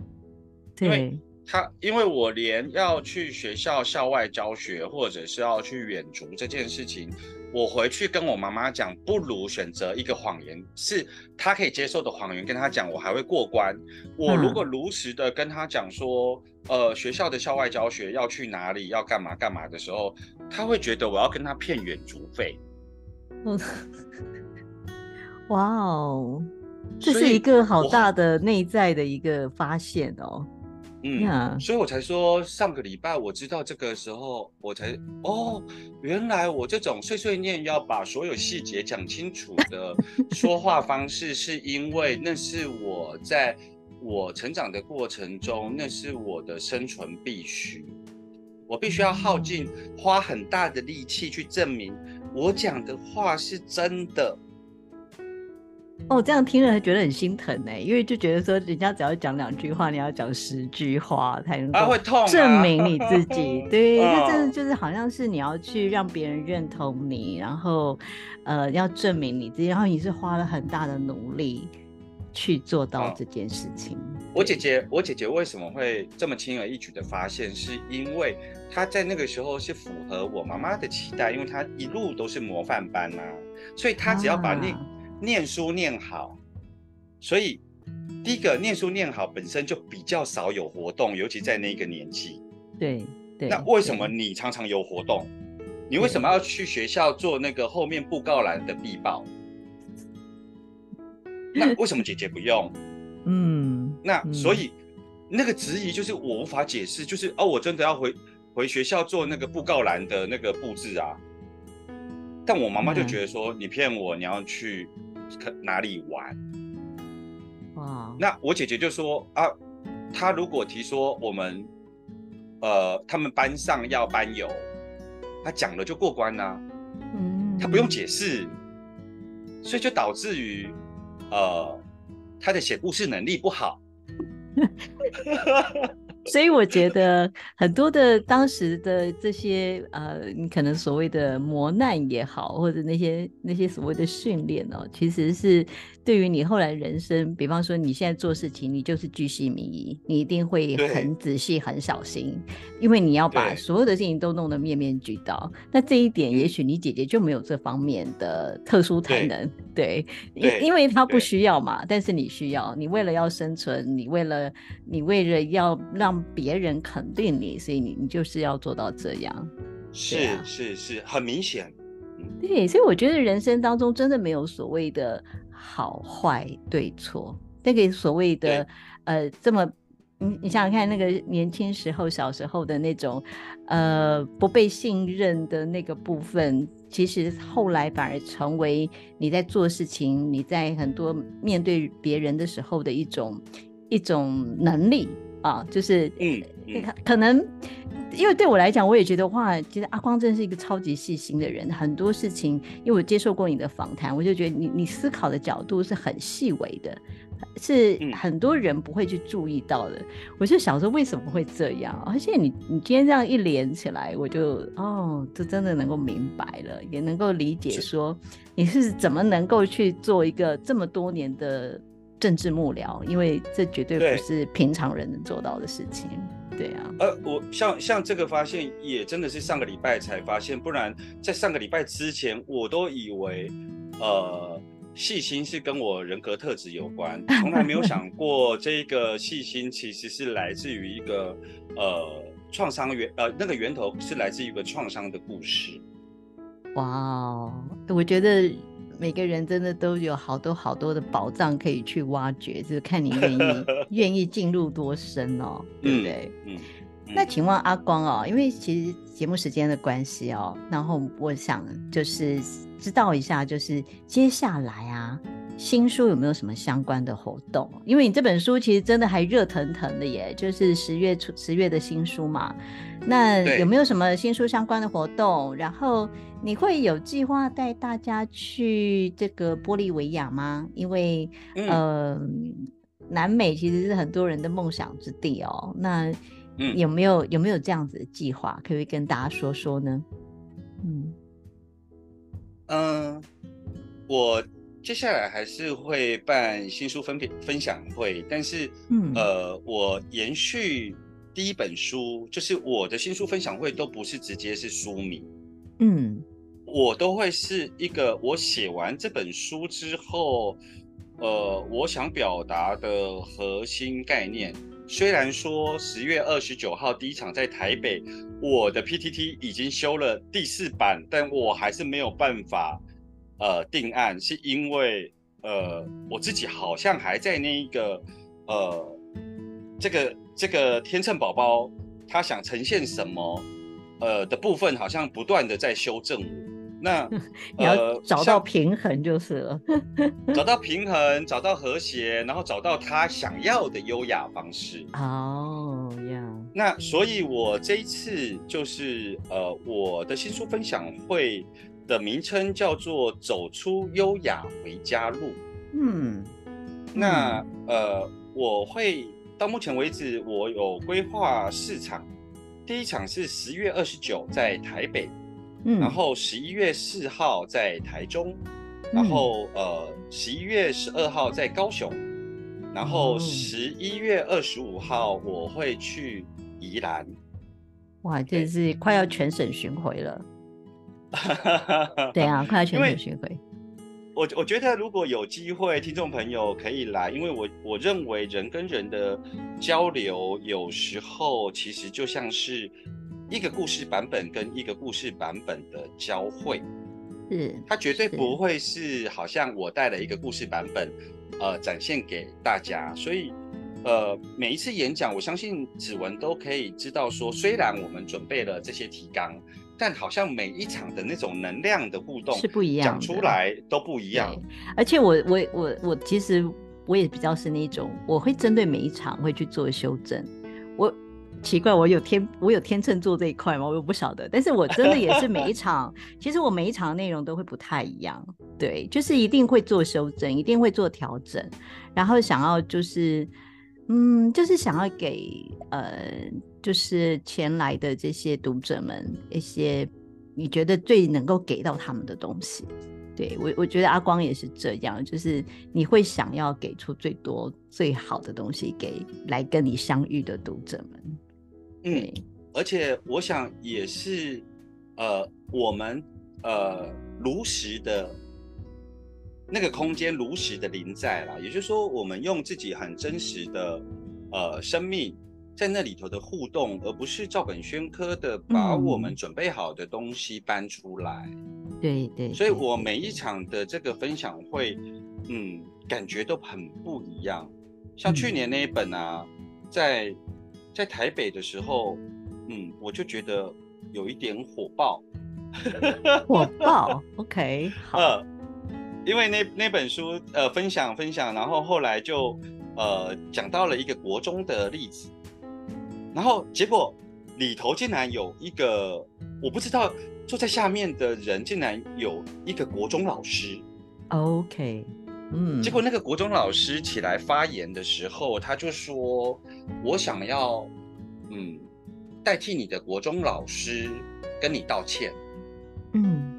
对，他，因为我连要去学校校外教学，或者是要去远足这件事情。我回去跟我妈妈讲，不如选择一个谎言，是她可以接受的谎言，跟她讲，我还会过关。我如果如实的跟她讲说，呃，学校的校外教学要去哪里，要干嘛干嘛的时候，她会觉得我要跟她骗远足费。哇哦，这是一个好大的内在的一个发现哦。嗯.所以我才说上个礼拜我知道这个时候，我才哦，原来我这种碎碎念要把所有细节讲清楚的说话方式，是因为那是我在我成长的过程中，那是我的生存必须，我必须要耗尽花很大的力气去证明我讲的话是真的。哦，这样听了还觉得很心疼呢，因为就觉得说，人家只要讲两句话，你要讲十句话才能够证明你自己。啊、对，那真的就是好像是你要去让别人认同你，然后呃，要证明你自己，然后你是花了很大的努力去做到这件事情。哦、我姐姐，我姐姐为什么会这么轻而易举的发现？是因为她在那个时候是符合我妈妈的期待，因为她一路都是模范班啊，所以她只要把那。啊念书念好，所以第一个念书念好本身就比较少有活动，尤其在那个年纪。对对。那为什么你常常有活动？你为什么要去学校做那个后面布告栏的壁报？那为什么姐姐不用？嗯。那所以那个质疑就是我无法解释，就是哦，我真的要回回学校做那个布告栏的那个布置啊。但我妈妈就觉得说，你骗我，你要去。哪里玩？哇！那我姐姐就说啊，她如果提说我们，呃，他们班上要班游，她讲了就过关啦，嗯，她不用解释，所以就导致于，呃，她的写故事能力不好。所以我觉得很多的当时的这些呃，你可能所谓的磨难也好，或者那些那些所谓的训练哦，其实是。对于你后来人生，比方说你现在做事情，你就是巨细靡遗，你一定会很仔细、很小心，因为你要把所有的事情都弄得面面俱到。那这一点，也许你姐姐就没有这方面的特殊才能，对，因因为她不需要嘛，但是你需要，你为了要生存，你为了你为了要让别人肯定你，所以你你就是要做到这样。是是是，很明显。对，所以我觉得人生当中真的没有所谓的。好坏对错，那个所谓的呃，这么你你想想看，那个年轻时候小时候的那种呃不被信任的那个部分，其实后来反而成为你在做事情，你在很多面对别人的时候的一种一种能力啊，就是嗯，可能。因为对我来讲，我也觉得哇，其实阿光真是一个超级细心的人。很多事情，因为我接受过你的访谈，我就觉得你你思考的角度是很细微的，是很多人不会去注意到的。嗯、我就想说，为什么会这样？而且你你今天这样一连起来，我就哦，这真的能够明白了，也能够理解说你是怎么能够去做一个这么多年的政治幕僚，因为这绝对不是平常人能做到的事情。对啊，呃，我像像这个发现也真的是上个礼拜才发现，不然在上个礼拜之前，我都以为，呃，细心是跟我人格特质有关，从来没有想过这个细心其实是来自于一个呃创伤源，呃那个源头是来自于一个创伤的故事。哇哦，我觉得。每个人真的都有好多好多的宝藏可以去挖掘，就是看你愿意 愿意进入多深哦，对不对？嗯，那请问阿光哦，因为其实节目时间的关系哦，然后我想就是知道一下，就是接下来啊，新书有没有什么相关的活动？因为你这本书其实真的还热腾腾的耶，就是十月初十月的新书嘛。那有没有什么新书相关的活动？然后你会有计划带大家去这个玻利维亚吗？因为嗯。呃南美其实是很多人的梦想之地哦。那有没有、嗯、有没有这样子的计划，可，可以跟大家说说呢？嗯嗯、呃，我接下来还是会办新书分分享会，但是嗯。呃，我延续第一本书，就是我的新书分享会都不是直接是书名，嗯，我都会是一个我写完这本书之后。呃，我想表达的核心概念，虽然说十月二十九号第一场在台北，我的 PTT 已经修了第四版，但我还是没有办法呃定案，是因为呃我自己好像还在那一个呃这个这个天秤宝宝他想呈现什么呃的部分，好像不断的在修正我。那 你要找到平衡就是了，呃、找到平衡，找到和谐，然后找到他想要的优雅方式。哦呀，那所以，我这一次就是呃，我的新书分享会的名称叫做《走出优雅回家路》。嗯，那呃，我会到目前为止，我有规划四场，第一场是十月二十九在台北。嗯，然后十一月四号在台中，然后呃十一月十二号在高雄，然后十一月二十五号我会去宜兰。哇，这是快要全省巡回了。对啊，快要全省巡回。我我觉得如果有机会，听众朋友可以来，因为我我认为人跟人的交流有时候其实就像是。一个故事版本跟一个故事版本的交汇，是它绝对不会是好像我带了一个故事版本，呃，展现给大家。所以，呃，每一次演讲，我相信子文都可以知道说，虽然我们准备了这些提纲，但好像每一场的那种能量的互动是不一样，讲出来都不一样。而且我我我我其实我也比较是那种，我会针对每一场会去做修正。我。奇怪，我有天我有天秤座这一块吗？我又不晓得。但是我真的也是每一场，其实我每一场内容都会不太一样，对，就是一定会做修正，一定会做调整，然后想要就是，嗯，就是想要给呃，就是前来的这些读者们一些你觉得最能够给到他们的东西。对我，我觉得阿光也是这样，就是你会想要给出最多最好的东西给来跟你相遇的读者们。嗯，而且我想也是，呃，我们呃如实的那个空间如实的临在了，也就是说，我们用自己很真实的呃生命在那里头的互动，而不是照本宣科的把我们准备好的东西搬出来。对对，所以我每一场的这个分享会，嗯，感觉都很不一样。像去年那一本啊，在。在台北的时候，嗯，我就觉得有一点火爆，火爆，OK，好，呃，因为那那本书，呃，分享分享，然后后来就呃讲到了一个国中的例子，然后结果里头竟然有一个我不知道坐在下面的人竟然有一个国中老师，OK。嗯，结果那个国中老师起来发言的时候，他就说：“我想要，嗯，代替你的国中老师跟你道歉。”嗯，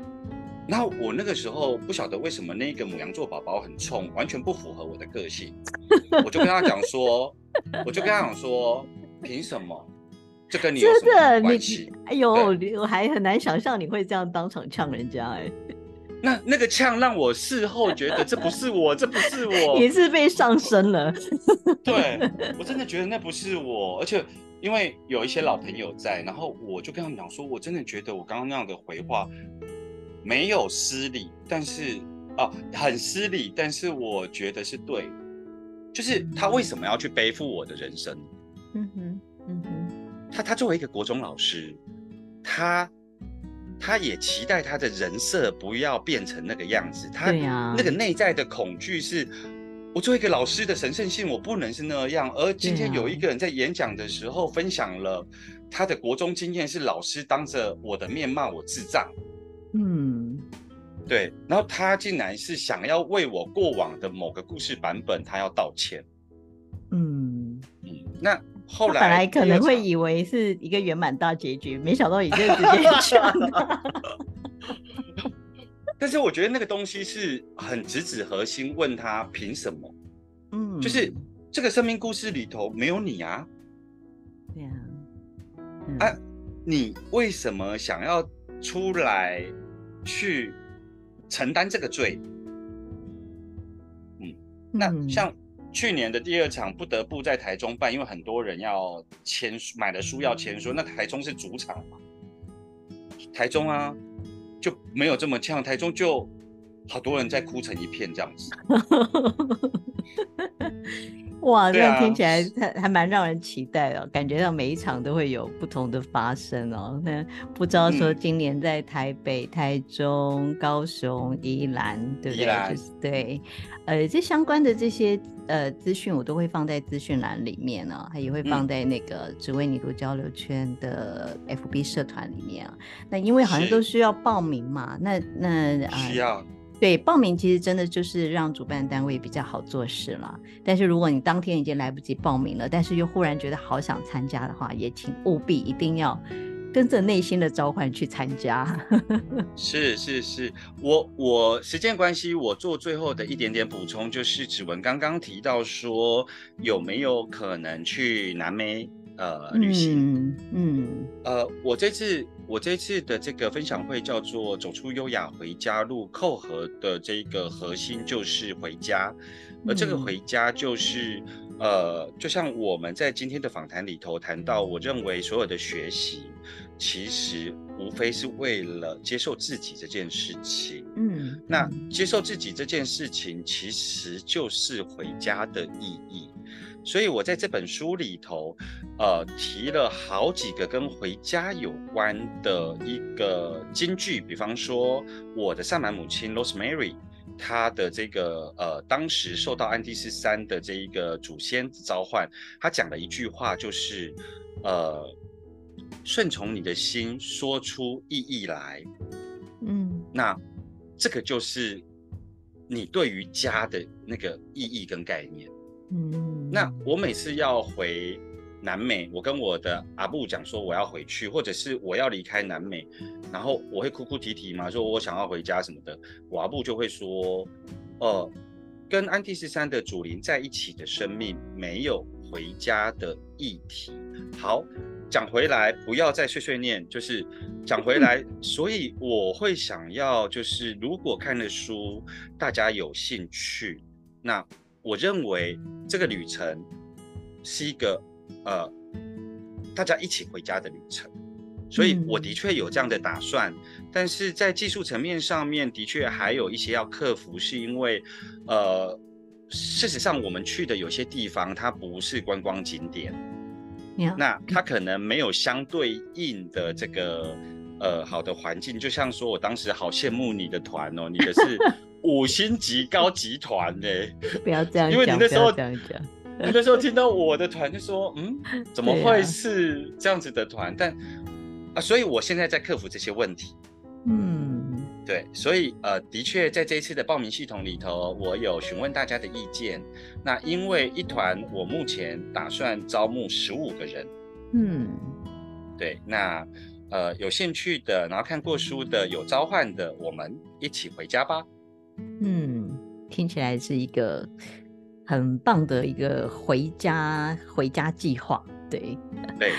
然后我那个时候不晓得为什么那个母羊座宝宝很冲，完全不符合我的个性，我就跟他讲说，我就跟他讲说，凭什么？这跟你有什么关系？哎呦，我还很难想象你会这样当场呛人家哎。那那个呛让我事后觉得这不是我，这不是我，你是被上身了。对，我真的觉得那不是我，而且因为有一些老朋友在，然后我就跟他们讲说，我真的觉得我刚刚那样的回话没有失礼，但是啊很失礼，但是我觉得是对，就是他为什么要去背负我的人生？嗯哼，嗯哼，他他作为一个国中老师，他他也期待他的人设不要变成那个样子。他那个内在的恐惧是，我作为一个老师的神圣性，我不能是那样。而今天有一个人在演讲的时候分享了他的国中经验，是老师当着我的面骂我智障。嗯，对。然后他竟然是想要为我过往的某个故事版本，他要道歉。嗯嗯，那。后来本来可能会以为是一个圆满大结局，没想到已经直接 讲。但是我觉得那个东西是很直指核心，问他凭什么？嗯，就是这个生命故事里头没有你啊。对啊。嗯、啊，你为什么想要出来去承担这个罪？嗯，那像。去年的第二场不得不在台中办，因为很多人要签，买了书要签书。那台中是主场嘛？台中啊，就没有这么呛。台中就好多人在哭成一片这样子。哇，这样听起来还还蛮让人期待的，感觉到每一场都会有不同的发生哦。那不知道说今年在台北、嗯、台中、高雄、宜兰，对不对？兰就是对，呃，这相关的这些呃资讯，我都会放在资讯栏里面呢、也会放在那个只为你读交流圈的 FB 社团里面啊。那因为好像都需要报名嘛，那那啊。需要对，报名其实真的就是让主办单位比较好做事了。但是如果你当天已经来不及报名了，但是又忽然觉得好想参加的话，也请务必一定要跟着内心的召唤去参加。是是是，我我时间关系，我做最后的一点点补充，就是指文刚刚提到说有没有可能去南美呃旅行？嗯，嗯呃，我这次。我这次的这个分享会叫做“走出优雅回家路”，扣合的这个核心就是回家，而这个回家就是，呃，就像我们在今天的访谈里头谈到，我认为所有的学习其实无非是为了接受自己这件事情。嗯，那接受自己这件事情，其实就是回家的意义。所以我在这本书里头，呃，提了好几个跟回家有关的一个金句，比方说我的萨满母亲 Rosemary，她的这个呃，当时受到安第斯山的这一个祖先召唤，她讲了一句话，就是呃，顺从你的心，说出意义来。嗯，那这个就是你对于家的那个意义跟概念。嗯，那我每次要回南美，我跟我的阿布讲说我要回去，或者是我要离开南美，然后我会哭哭啼啼嘛，说我想要回家什么的，我阿布就会说，呃，跟安第斯山的祖灵在一起的生命没有回家的议题。好，讲回来，不要再碎碎念，就是讲回来，所以我会想要，就是如果看了书，大家有兴趣，那。我认为这个旅程是一个呃，大家一起回家的旅程，所以我的确有这样的打算。嗯、但是在技术层面上面，的确还有一些要克服，是因为呃，事实上我们去的有些地方它不是观光景点，嗯、那它可能没有相对应的这个呃好的环境。就像说我当时好羡慕你的团哦，你的是。五星级高级团呢？不要这样，因为你那时候这样讲，你那时候听到我的团就说，嗯，怎么会是这样子的团？啊但啊，所以我现在在克服这些问题。嗯，对，所以呃，的确在这一次的报名系统里头，我有询问大家的意见。那因为一团，我目前打算招募十五个人。嗯，对，那呃，有兴趣的，然后看过书的，有召唤的，我们一起回家吧。嗯，听起来是一个很棒的一个回家回家计划，对对。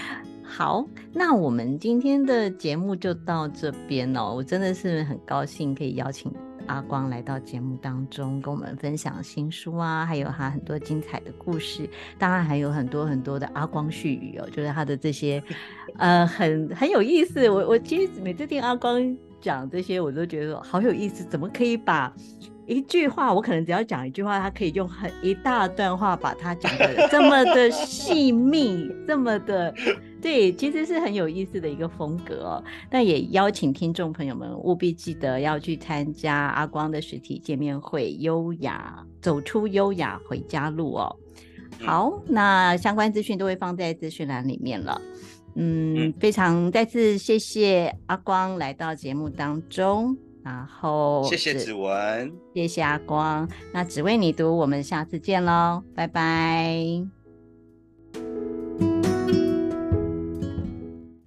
好，那我们今天的节目就到这边哦。我真的是很高兴可以邀请阿光来到节目当中，跟我们分享新书啊，还有他很多精彩的故事。当然还有很多很多的阿光絮语哦，就是他的这些 呃很很有意思。我我其实每次听阿光。讲这些，我都觉得好有意思，怎么可以把一句话，我可能只要讲一句话，他可以用很一大段话把它讲的这么的细密，这么的。对，其实是很有意思的一个风格哦。那也邀请听众朋友们务必记得要去参加阿光的实体见面会，优雅走出优雅回家路哦。好，那相关资讯都会放在资讯栏里面了。嗯，非常再次谢谢阿光来到节目当中，然后谢谢子文，谢谢阿光。那只为你读，我们下次见喽，拜拜。